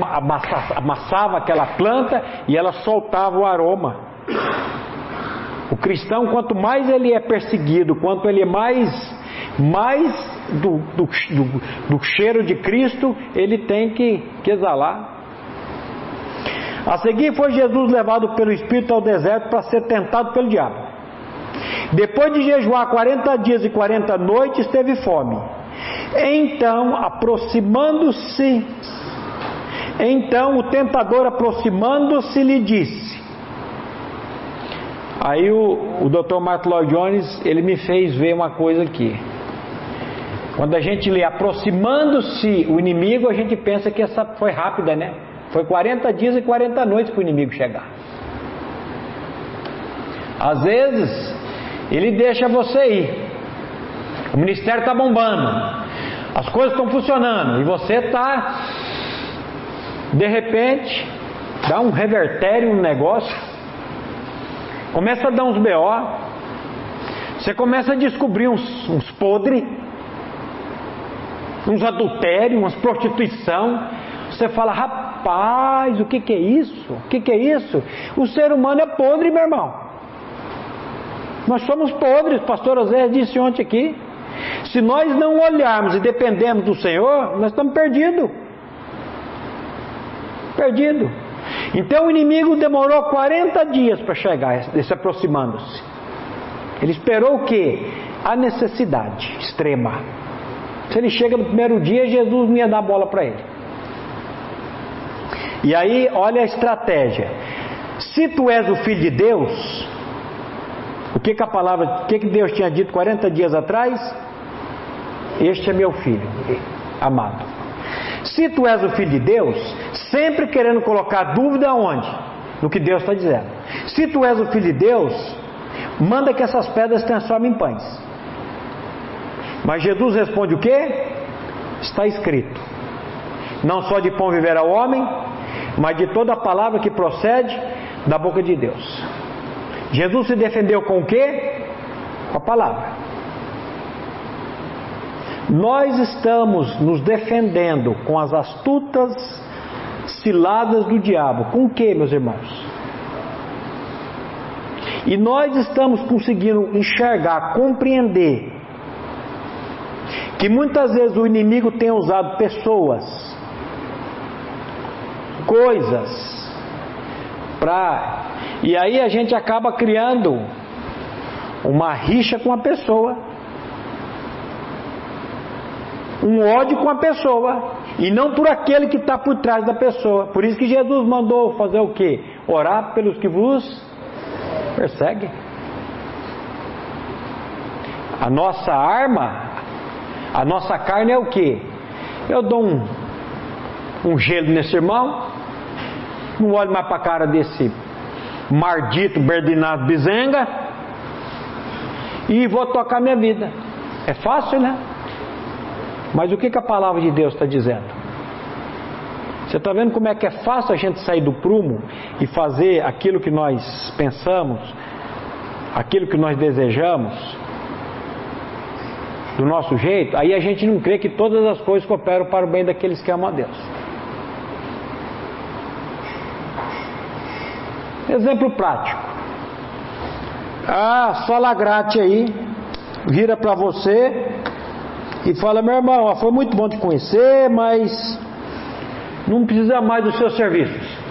amassava aquela planta e ela soltava o aroma. O cristão, quanto mais ele é perseguido, quanto ele é mais, mais do, do, do, do cheiro de Cristo, ele tem que, que exalar. A seguir foi Jesus levado pelo Espírito ao deserto para ser tentado pelo diabo. Depois de jejuar 40 dias e 40 noites, teve fome. Então, aproximando-se, então o tentador aproximando-se lhe disse. Aí o, o Dr. Martin Lloyd Jones, ele me fez ver uma coisa aqui. Quando a gente lê aproximando-se o inimigo, a gente pensa que essa foi rápida, né? Foi 40 dias e 40 noites para o inimigo chegar. Às vezes, ele deixa você ir. O ministério está bombando. As coisas estão funcionando. E você está, de repente, dá um revertério no negócio. Começa a dar uns BO. Você começa a descobrir uns, uns podres. Uns adultérios, umas prostituição. Você fala, rapaz, o que, que é isso? O que, que é isso? O ser humano é podre, meu irmão. Nós somos podres, pastor José disse ontem aqui. Se nós não olharmos e dependemos do Senhor, nós estamos perdidos. Perdido. Então o inimigo demorou 40 dias para chegar, se aproximando-se. Ele esperou o que? A necessidade extrema. Se ele chega no primeiro dia, Jesus não ia dar bola para ele. E aí, olha a estratégia. Se tu és o filho de Deus, que, que a palavra, o que, que Deus tinha dito 40 dias atrás? Este é meu filho, amado. Se tu és o filho de Deus, sempre querendo colocar dúvida onde? No que Deus está dizendo. Se tu és o filho de Deus, manda que essas pedras transformem em pães. Mas Jesus responde o que? Está escrito: Não só de pão viverá o homem, mas de toda palavra que procede da boca de Deus. Jesus se defendeu com o que? Com a palavra. Nós estamos nos defendendo com as astutas ciladas do diabo. Com o que, meus irmãos? E nós estamos conseguindo enxergar, compreender que muitas vezes o inimigo tem usado pessoas, coisas, para. E aí a gente acaba criando uma rixa com a pessoa, um ódio com a pessoa, e não por aquele que está por trás da pessoa. Por isso que Jesus mandou fazer o que? Orar pelos que vos Persegue. A nossa arma, a nossa carne é o que? Eu dou um, um gelo nesse irmão, não olho mais para a cara desse mardito Berdinado Bizenga e vou tocar minha vida. É fácil, né? Mas o que, que a palavra de Deus está dizendo? Você está vendo como é que é fácil a gente sair do prumo e fazer aquilo que nós pensamos, aquilo que nós desejamos, do nosso jeito? Aí a gente não crê que todas as coisas cooperam para o bem daqueles que amam a Deus. Exemplo prático. Ah, sola grate aí, vira para você e fala: meu irmão, foi muito bom te conhecer, mas não precisa mais dos seus serviços.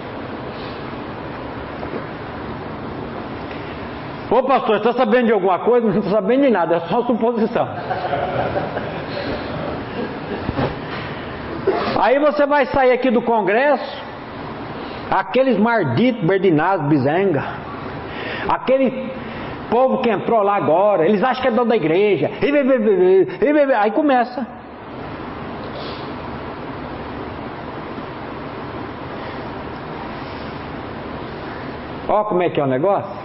Ô pastor, está sabendo de alguma coisa? Não estou sabendo de nada, é só suposição. Aí você vai sair aqui do congresso, aqueles marditos, Berdinazzo, Bizenga, aquele povo que entrou lá agora, eles acham que é dono da igreja, aí começa. Olha como é que é o negócio.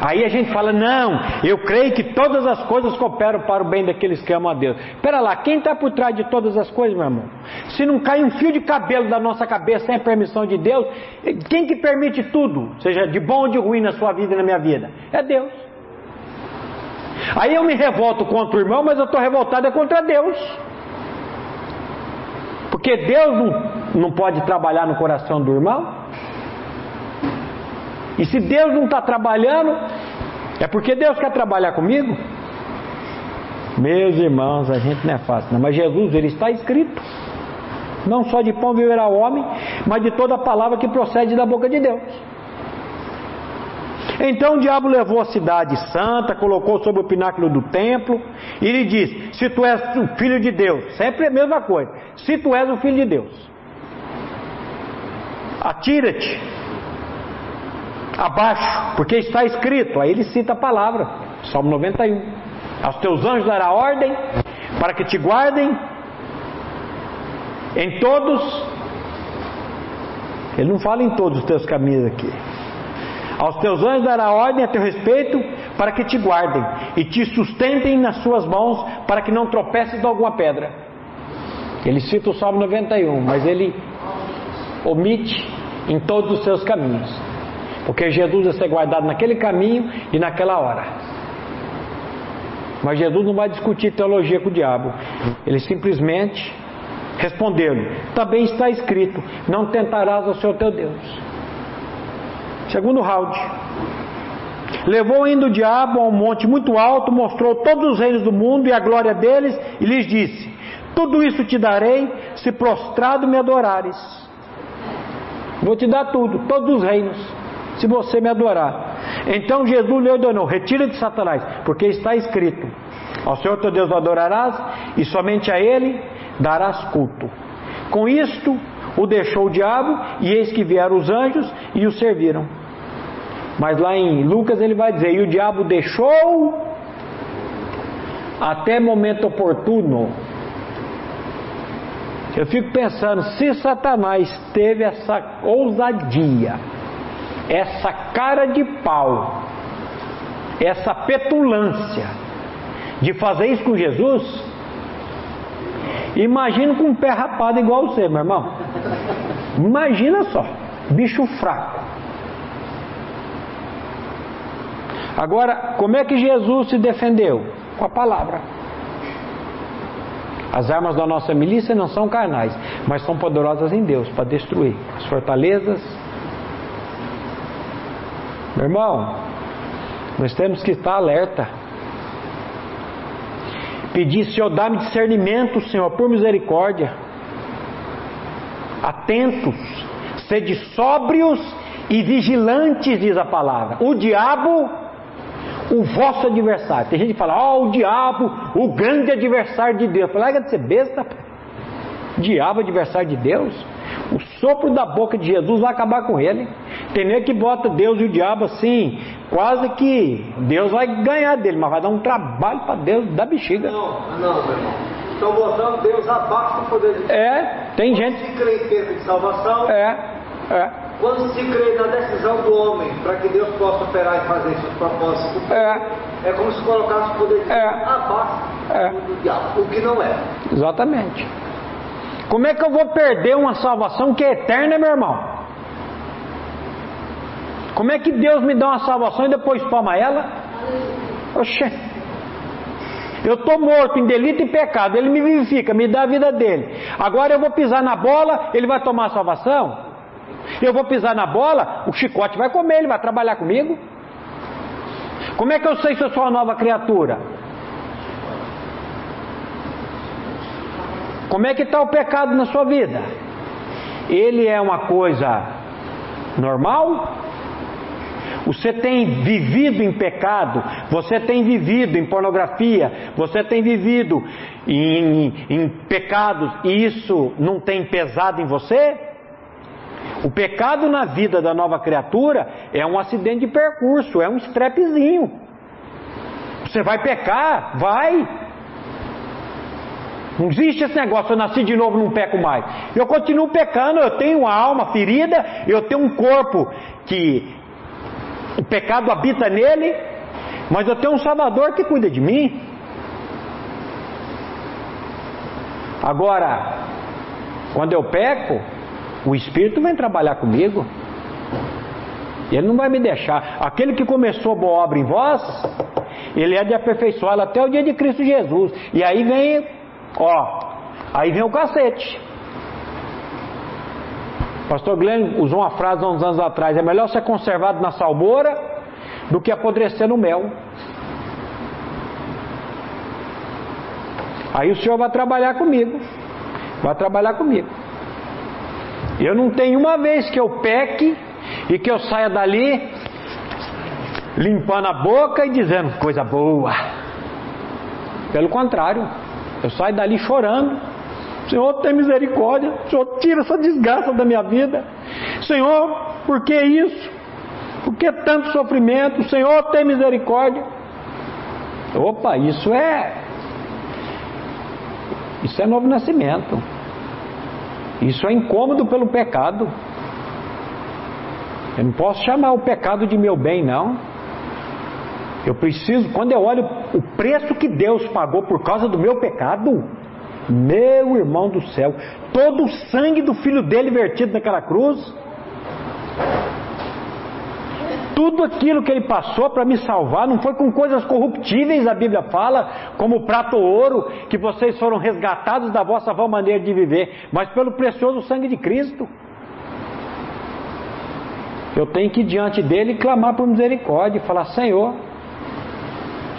Aí a gente fala, não, eu creio que todas as coisas cooperam para o bem daqueles que amam a Deus. Espera lá, quem está por trás de todas as coisas, meu irmão? Se não cai um fio de cabelo da nossa cabeça sem a permissão de Deus, quem que permite tudo, seja de bom ou de ruim na sua vida e na minha vida? É Deus. Aí eu me revolto contra o irmão, mas eu estou revoltado é contra Deus. Porque Deus não, não pode trabalhar no coração do irmão. E se Deus não está trabalhando, é porque Deus quer trabalhar comigo? Meus irmãos, a gente não é fácil, não. mas Jesus, ele está escrito. Não só de pão viverá o homem, mas de toda palavra que procede da boca de Deus. Então o diabo levou a cidade santa, colocou sobre o pináculo do templo e lhe disse: Se tu és o filho de Deus, sempre a mesma coisa. Se tu és o filho de Deus, atira-te abaixo, porque está escrito, aí ele cita a palavra, Salmo 91. Aos teus anjos dará ordem para que te guardem em todos. Ele não fala em todos os teus caminhos aqui. Aos teus anjos dará ordem a teu respeito para que te guardem e te sustentem nas suas mãos para que não tropeces de alguma pedra. Ele cita o Salmo 91, mas ele omite em todos os seus caminhos. Porque Jesus ia ser guardado naquele caminho e naquela hora. Mas Jesus não vai discutir teologia com o diabo. Ele simplesmente respondeu-lhe: Também está escrito: Não tentarás o Senhor teu Deus. Segundo round. Levou ainda o diabo a um monte muito alto, mostrou todos os reinos do mundo e a glória deles, e lhes disse: Tudo isso te darei, se prostrado me adorares. Vou te dar tudo, todos os reinos se você me adorar. Então Jesus lhe ordenou: retira de Satanás, porque está escrito: ao Senhor teu Deus adorarás e somente a Ele darás culto. Com isto o deixou o diabo, e eis que vieram os anjos e o serviram. Mas lá em Lucas ele vai dizer: E o diabo deixou até momento oportuno. Eu fico pensando, se Satanás teve essa ousadia, essa cara de pau, essa petulância de fazer isso com Jesus, imagina com um pé rapado igual você, meu irmão. Imagina só, bicho fraco. Agora, como é que Jesus se defendeu? Com a palavra. As armas da nossa milícia não são carnais, mas são poderosas em Deus para destruir as fortalezas. Meu irmão, nós temos que estar alerta. Pedir, Senhor, dá-me discernimento, Senhor, por misericórdia. Atentos, sede sóbrios e vigilantes, diz a palavra. O diabo o vosso adversário. Tem gente que fala, ó, oh, o diabo, o grande adversário de Deus. Fala, larga de ser besta. Diabo, adversário de Deus. O sopro da boca de Jesus vai acabar com ele. Tem nem que bota Deus e o diabo assim, quase que Deus vai ganhar dele, mas vai dar um trabalho para Deus da bexiga. Não, não, meu irmão. Estão botando Deus abaixo do poder de Deus. É, tem Quando gente. se crê em termos de salvação, É, é, quando se crê na decisão do homem para que Deus possa operar e fazer seus propósitos, é, é como se colocasse o poder de Deus É. abaixo É. do diabo, o que não é. exatamente. Como é que eu vou perder uma salvação que é eterna, meu irmão? Como é que Deus me dá uma salvação e depois toma ela? Oxê. Eu estou morto em delito e pecado, ele me vivifica, me dá a vida dele. Agora eu vou pisar na bola, ele vai tomar a salvação? Eu vou pisar na bola, o chicote vai comer, ele vai trabalhar comigo? Como é que eu sei se eu sou uma nova criatura? Como é que está o pecado na sua vida? Ele é uma coisa normal? Você tem vivido em pecado, você tem vivido em pornografia, você tem vivido em, em pecados e isso não tem pesado em você? O pecado na vida da nova criatura é um acidente de percurso, é um estrepezinho. Você vai pecar? Vai. Não existe esse negócio, eu nasci de novo, não peco mais. Eu continuo pecando, eu tenho uma alma ferida, eu tenho um corpo que o pecado habita nele, mas eu tenho um Salvador que cuida de mim. Agora, quando eu peco, o Espírito vem trabalhar comigo. Ele não vai me deixar. Aquele que começou boa obra em vós, ele é de aperfeiçoá-la até o dia de Cristo Jesus. E aí vem, ó, aí vem o cacete. Pastor Glenn usou uma frase há uns anos atrás: é melhor ser conservado na salmoura do que apodrecer no mel. Aí o Senhor vai trabalhar comigo. Vai trabalhar comigo. Eu não tenho uma vez que eu peque e que eu saia dali limpando a boca e dizendo coisa boa. Pelo contrário, eu saio dali chorando. Senhor, tem misericórdia. Senhor, tira essa desgraça da minha vida. Senhor, por que isso? Por que tanto sofrimento? Senhor, tem misericórdia. Opa, isso é. Isso é novo nascimento. Isso é incômodo pelo pecado. Eu não posso chamar o pecado de meu bem, não. Eu preciso, quando eu olho o preço que Deus pagou por causa do meu pecado, meu irmão do céu, todo o sangue do filho dele vertido naquela cruz, tudo aquilo que ele passou para me salvar não foi com coisas corruptíveis, a Bíblia fala, como prato ou ouro, que vocês foram resgatados da vossa vã maneira de viver, mas pelo precioso sangue de Cristo. Eu tenho que ir diante dele clamar por misericórdia e falar: Senhor,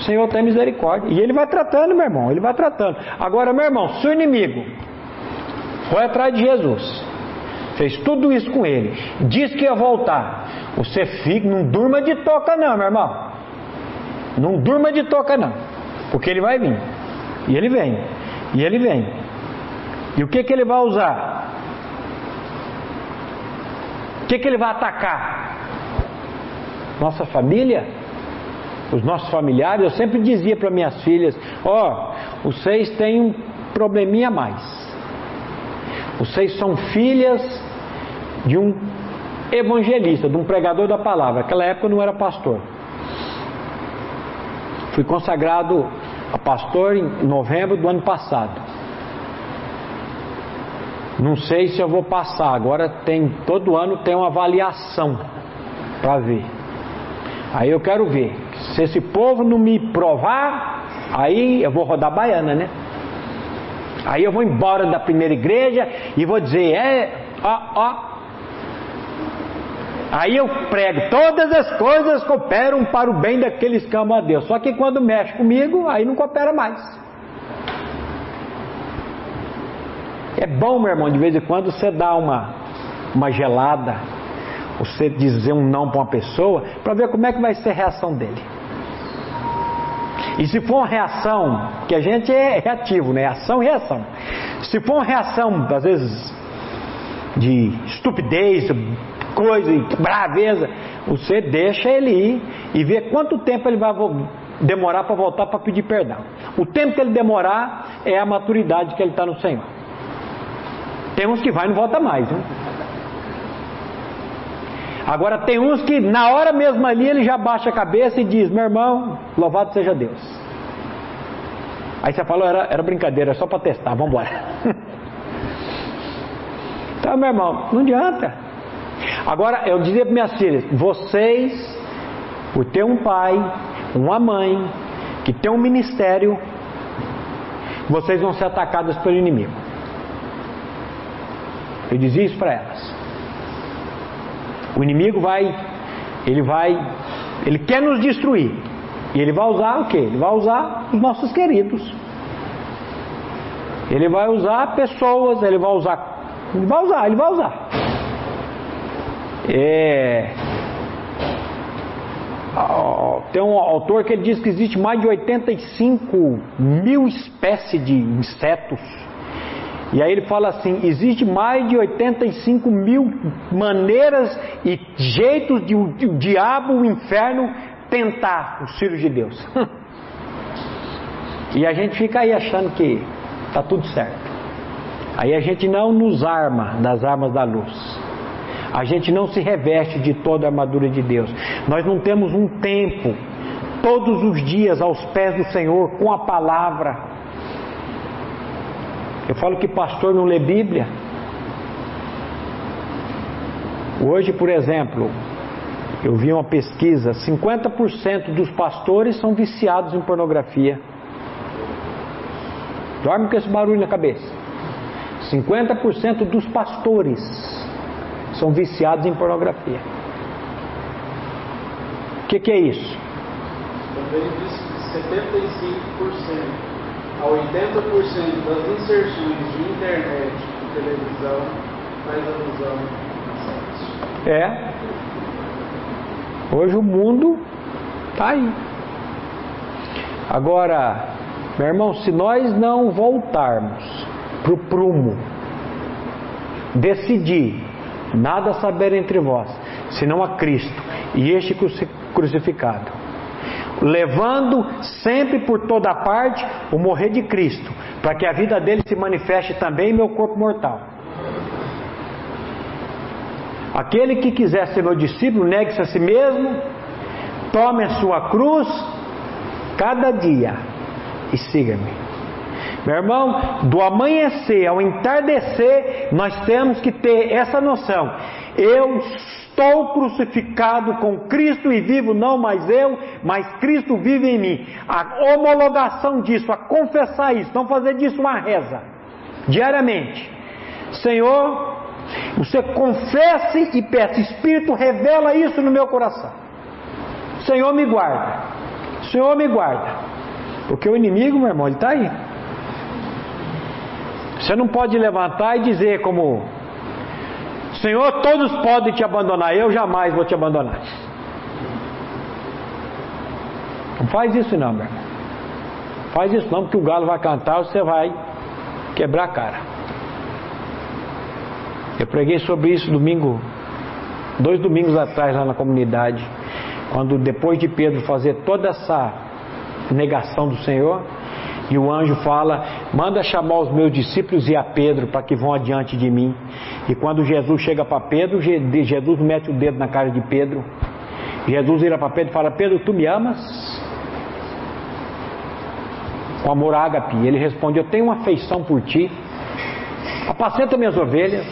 Senhor tem misericórdia. E ele vai tratando, meu irmão, ele vai tratando. Agora, meu irmão, se o inimigo foi atrás de Jesus, fez tudo isso com ele, diz que ia voltar, você fica, não durma de toca, não, meu irmão. Não durma de toca, não, porque ele vai vir. E ele vem, e ele vem. E o que, que ele vai usar? O que, que ele vai atacar? nossa família, os nossos familiares. Eu sempre dizia para minhas filhas: Ó, oh, vocês têm um probleminha a mais. Vocês são filhas de um evangelista, de um pregador da palavra. Naquela época eu não era pastor. Fui consagrado a pastor em novembro do ano passado. Não sei se eu vou passar. Agora tem todo ano tem uma avaliação para ver. Aí eu quero ver. Se esse povo não me provar, aí eu vou rodar baiana, né? Aí eu vou embora da primeira igreja e vou dizer, é, ó, ó. Aí eu prego, todas as coisas cooperam para o bem daqueles que amam a Deus. Só que quando mexe comigo, aí não coopera mais. É bom, meu irmão, de vez em quando você dá uma, uma gelada, você dizer um não para uma pessoa, para ver como é que vai ser a reação dele. E se for uma reação, que a gente é reativo, né? Ação e reação. Se for uma reação, às vezes, de estupidez, coisa, braveza, você deixa ele ir e vê quanto tempo ele vai demorar para voltar para pedir perdão. O tempo que ele demorar é a maturidade que ele está no Senhor. Tem uns que vai e não volta mais. Né? Agora tem uns que na hora mesmo ali ele já baixa a cabeça e diz: Meu irmão, louvado seja Deus. Aí você falou: Era, era brincadeira, só para testar, vamos embora. <laughs> então, meu irmão, não adianta. Agora eu dizia para minhas filhas: Vocês, por ter um pai, uma mãe, que tem um ministério, vocês vão ser atacadas pelo inimigo. Eu dizia isso para elas. O inimigo vai, ele vai, ele quer nos destruir. E ele vai usar o que? Ele vai usar os nossos queridos. Ele vai usar pessoas, ele vai usar, ele vai usar, ele vai usar. É, tem um autor que ele diz que existe mais de 85 mil espécies de insetos e aí ele fala assim: existe mais de 85 mil maneiras e jeitos de o, diabo, o inferno, tentar os filhos de Deus. <laughs> e a gente fica aí achando que está tudo certo. Aí a gente não nos arma das armas da luz. A gente não se reveste de toda a armadura de Deus. Nós não temos um tempo, todos os dias, aos pés do Senhor, com a palavra eu falo que pastor não lê Bíblia. Hoje, por exemplo, eu vi uma pesquisa: 50% dos pastores são viciados em pornografia. Dorme com esse barulho na cabeça. 50% dos pastores são viciados em pornografia. O que, que é isso? Também disse que 75% a 80% das inserções de internet e televisão faz alusão a sexo. É. Hoje o mundo está aí. Agora, meu irmão, se nós não voltarmos para o prumo, decidir nada saber entre vós, senão a Cristo e este crucificado, levando sempre por toda parte o morrer de Cristo, para que a vida dele se manifeste também em meu corpo mortal. Aquele que quiser ser meu discípulo, negue-se a si mesmo, tome a sua cruz cada dia e siga-me. Meu irmão, do amanhecer ao entardecer, nós temos que ter essa noção. Eu Estou crucificado com Cristo e vivo não mais eu, mas Cristo vive em mim. A homologação disso, a confessar isso, não fazer disso uma reza, diariamente. Senhor, você confesse e peça, Espírito revela isso no meu coração. Senhor me guarda, Senhor me guarda, porque o inimigo, meu irmão, ele está aí. Você não pode levantar e dizer como Senhor, todos podem te abandonar, eu jamais vou te abandonar. Não faz isso não, meu irmão. Faz isso não, porque o galo vai cantar, você vai quebrar a cara. Eu preguei sobre isso domingo, dois domingos atrás lá na comunidade. Quando depois de Pedro fazer toda essa negação do Senhor, e o anjo fala: manda chamar os meus discípulos e a Pedro para que vão adiante de mim. E quando Jesus chega para Pedro, Jesus mete o dedo na cara de Pedro. Jesus vira para Pedro e fala: Pedro, tu me amas? Com amor ágape. Ele responde: Eu tenho uma afeição por ti. Apacenta minhas ovelhas.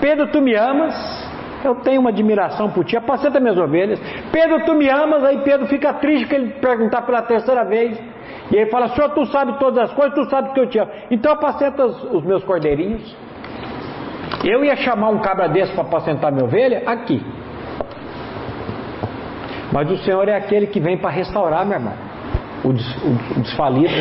Pedro, tu me amas? Eu tenho uma admiração por ti, apacenta minhas ovelhas. Pedro, tu me amas? Aí Pedro fica triste que ele perguntar pela terceira vez. E ele fala: Senhor, tu sabe todas as coisas, tu sabe que eu te amo. Então apacenta os, os meus cordeirinhos. Eu ia chamar um cabra desse para apacentar minha ovelha? Aqui. Mas o Senhor é aquele que vem para restaurar, meu irmão, o, des, o, o desfalido.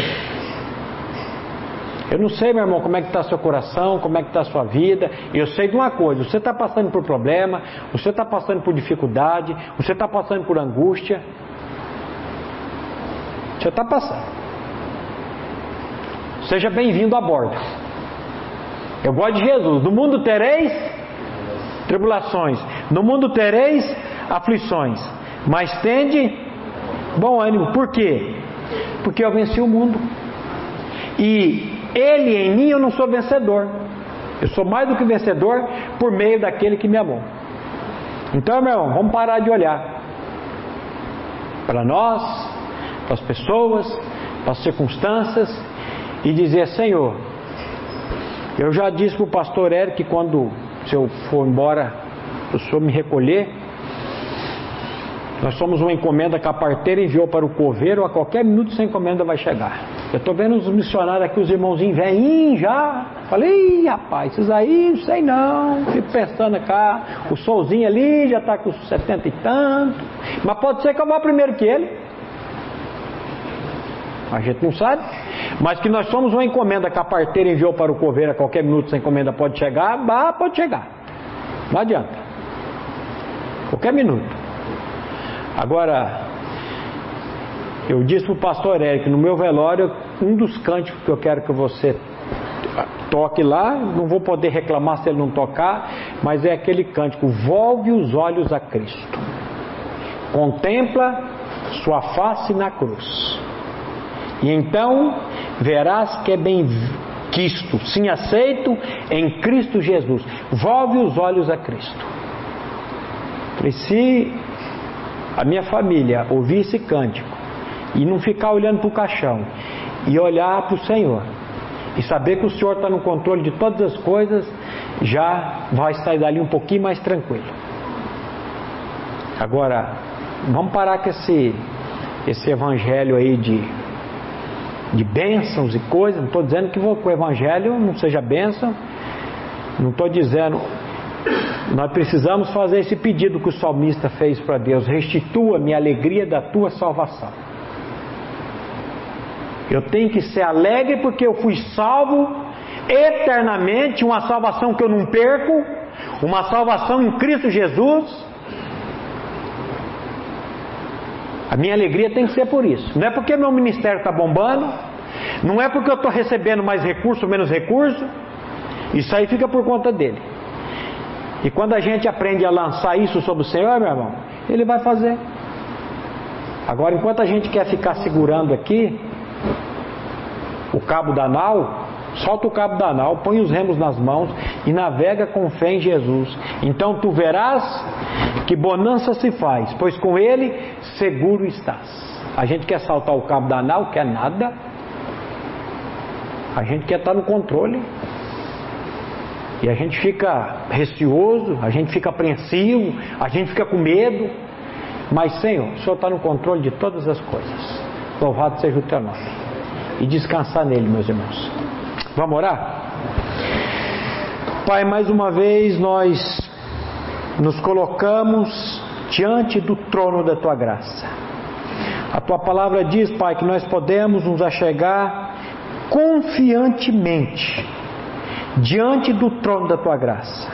Eu não sei, meu irmão, como é que está seu coração, como é que está sua vida. Eu sei de uma coisa: você está passando por problema, você está passando por dificuldade, você está passando por angústia. Você está passando. Seja bem-vindo a bordo. Eu gosto de Jesus. No mundo tereis tribulações, no mundo tereis aflições, mas tende bom ânimo. Por quê? Porque eu venci o mundo. E ele em mim eu não sou vencedor. Eu sou mais do que vencedor por meio daquele que me amou. Então, meu irmão, vamos parar de olhar para nós, para as pessoas, para as circunstâncias e dizer: Senhor, eu já disse para o pastor Eric que quando se eu for embora, o senhor me recolher, nós somos uma encomenda que a parteira enviou para o coveiro, a qualquer minuto essa encomenda vai chegar. Eu estou vendo os missionários aqui, os irmãozinhos velhinhos já. Falei, rapaz, esses aí, não sei não. Fico pensando cá, o solzinho ali já está com 70 e tanto. Mas pode ser que eu vá primeiro que ele. A gente não sabe. Mas que nós somos uma encomenda que a parteira enviou para o coveiro, a qualquer minuto essa encomenda pode chegar, bah, pode chegar. Não adianta. Qualquer minuto. Agora, eu disse para o pastor Eric, no meu velório, um dos cânticos que eu quero que você toque lá, não vou poder reclamar se ele não tocar, mas é aquele cântico: volve os olhos a Cristo, contempla sua face na cruz, e então verás que é bem quisto, sim aceito em Cristo Jesus. Volve os olhos a Cristo. E se a minha família ouvir esse cântico e não ficar olhando para o caixão e olhar para o Senhor e saber que o Senhor está no controle de todas as coisas, já vai sair dali um pouquinho mais tranquilo. Agora, vamos parar com esse, esse evangelho aí de, de bênçãos e coisas. Não estou dizendo que o evangelho não seja bênção. Não estou dizendo nós precisamos fazer esse pedido que o salmista fez para Deus: restitua-me a alegria da tua salvação. Eu tenho que ser alegre porque eu fui salvo eternamente, uma salvação que eu não perco, uma salvação em Cristo Jesus. A minha alegria tem que ser por isso. Não é porque meu ministério está bombando, não é porque eu estou recebendo mais recurso, menos recurso. Isso aí fica por conta dele. E quando a gente aprende a lançar isso sobre o Senhor, meu irmão, Ele vai fazer. Agora, enquanto a gente quer ficar segurando aqui o cabo da nau, solta o cabo da nau, põe os remos nas mãos e navega com fé em Jesus. Então tu verás que bonança se faz, pois com Ele seguro estás. A gente quer saltar o cabo da nau, quer nada. A gente quer estar no controle. E a gente fica receoso, a gente fica apreensivo, a gente fica com medo. Mas, Senhor, o Senhor está no controle de todas as coisas. Louvado seja o teu nome. E descansar nele, meus irmãos. Vamos orar? Pai, mais uma vez nós nos colocamos diante do trono da tua graça. A tua palavra diz, Pai, que nós podemos nos achegar confiantemente diante do trono da tua graça.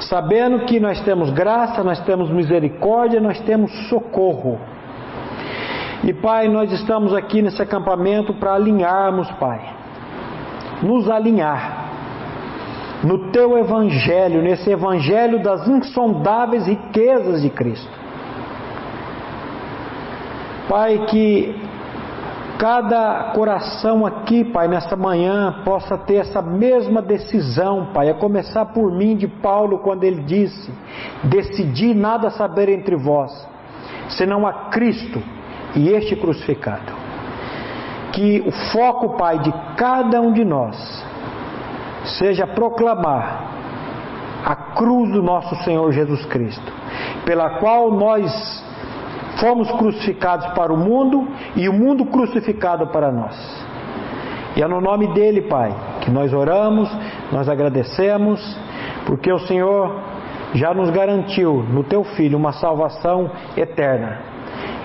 Sabendo que nós temos graça, nós temos misericórdia, nós temos socorro. E Pai, nós estamos aqui nesse acampamento para alinharmos, Pai. Nos alinhar. no teu evangelho, nesse evangelho das insondáveis riquezas de Cristo. Pai, que cada coração aqui, Pai, nesta manhã possa ter essa mesma decisão, Pai, a começar por mim, de Paulo, quando ele disse: Decidi nada saber entre vós, senão a Cristo e este crucificado. Que o foco, Pai, de cada um de nós seja proclamar a cruz do nosso Senhor Jesus Cristo, pela qual nós fomos crucificados para o mundo e o mundo crucificado para nós. E é no nome dele, Pai, que nós oramos, nós agradecemos, porque o Senhor já nos garantiu no teu filho uma salvação eterna.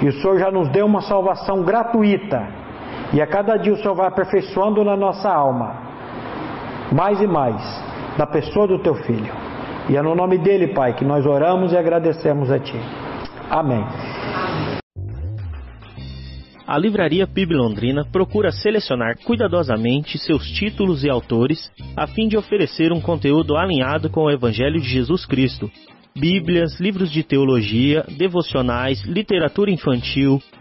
E o Senhor já nos deu uma salvação gratuita. E a cada dia o Senhor vai aperfeiçoando na nossa alma, mais e mais, da pessoa do teu filho. E é no nome dele, Pai, que nós oramos e agradecemos a Ti. Amém. A Livraria PIB Londrina procura selecionar cuidadosamente seus títulos e autores a fim de oferecer um conteúdo alinhado com o Evangelho de Jesus Cristo. Bíblias, livros de teologia, devocionais, literatura infantil,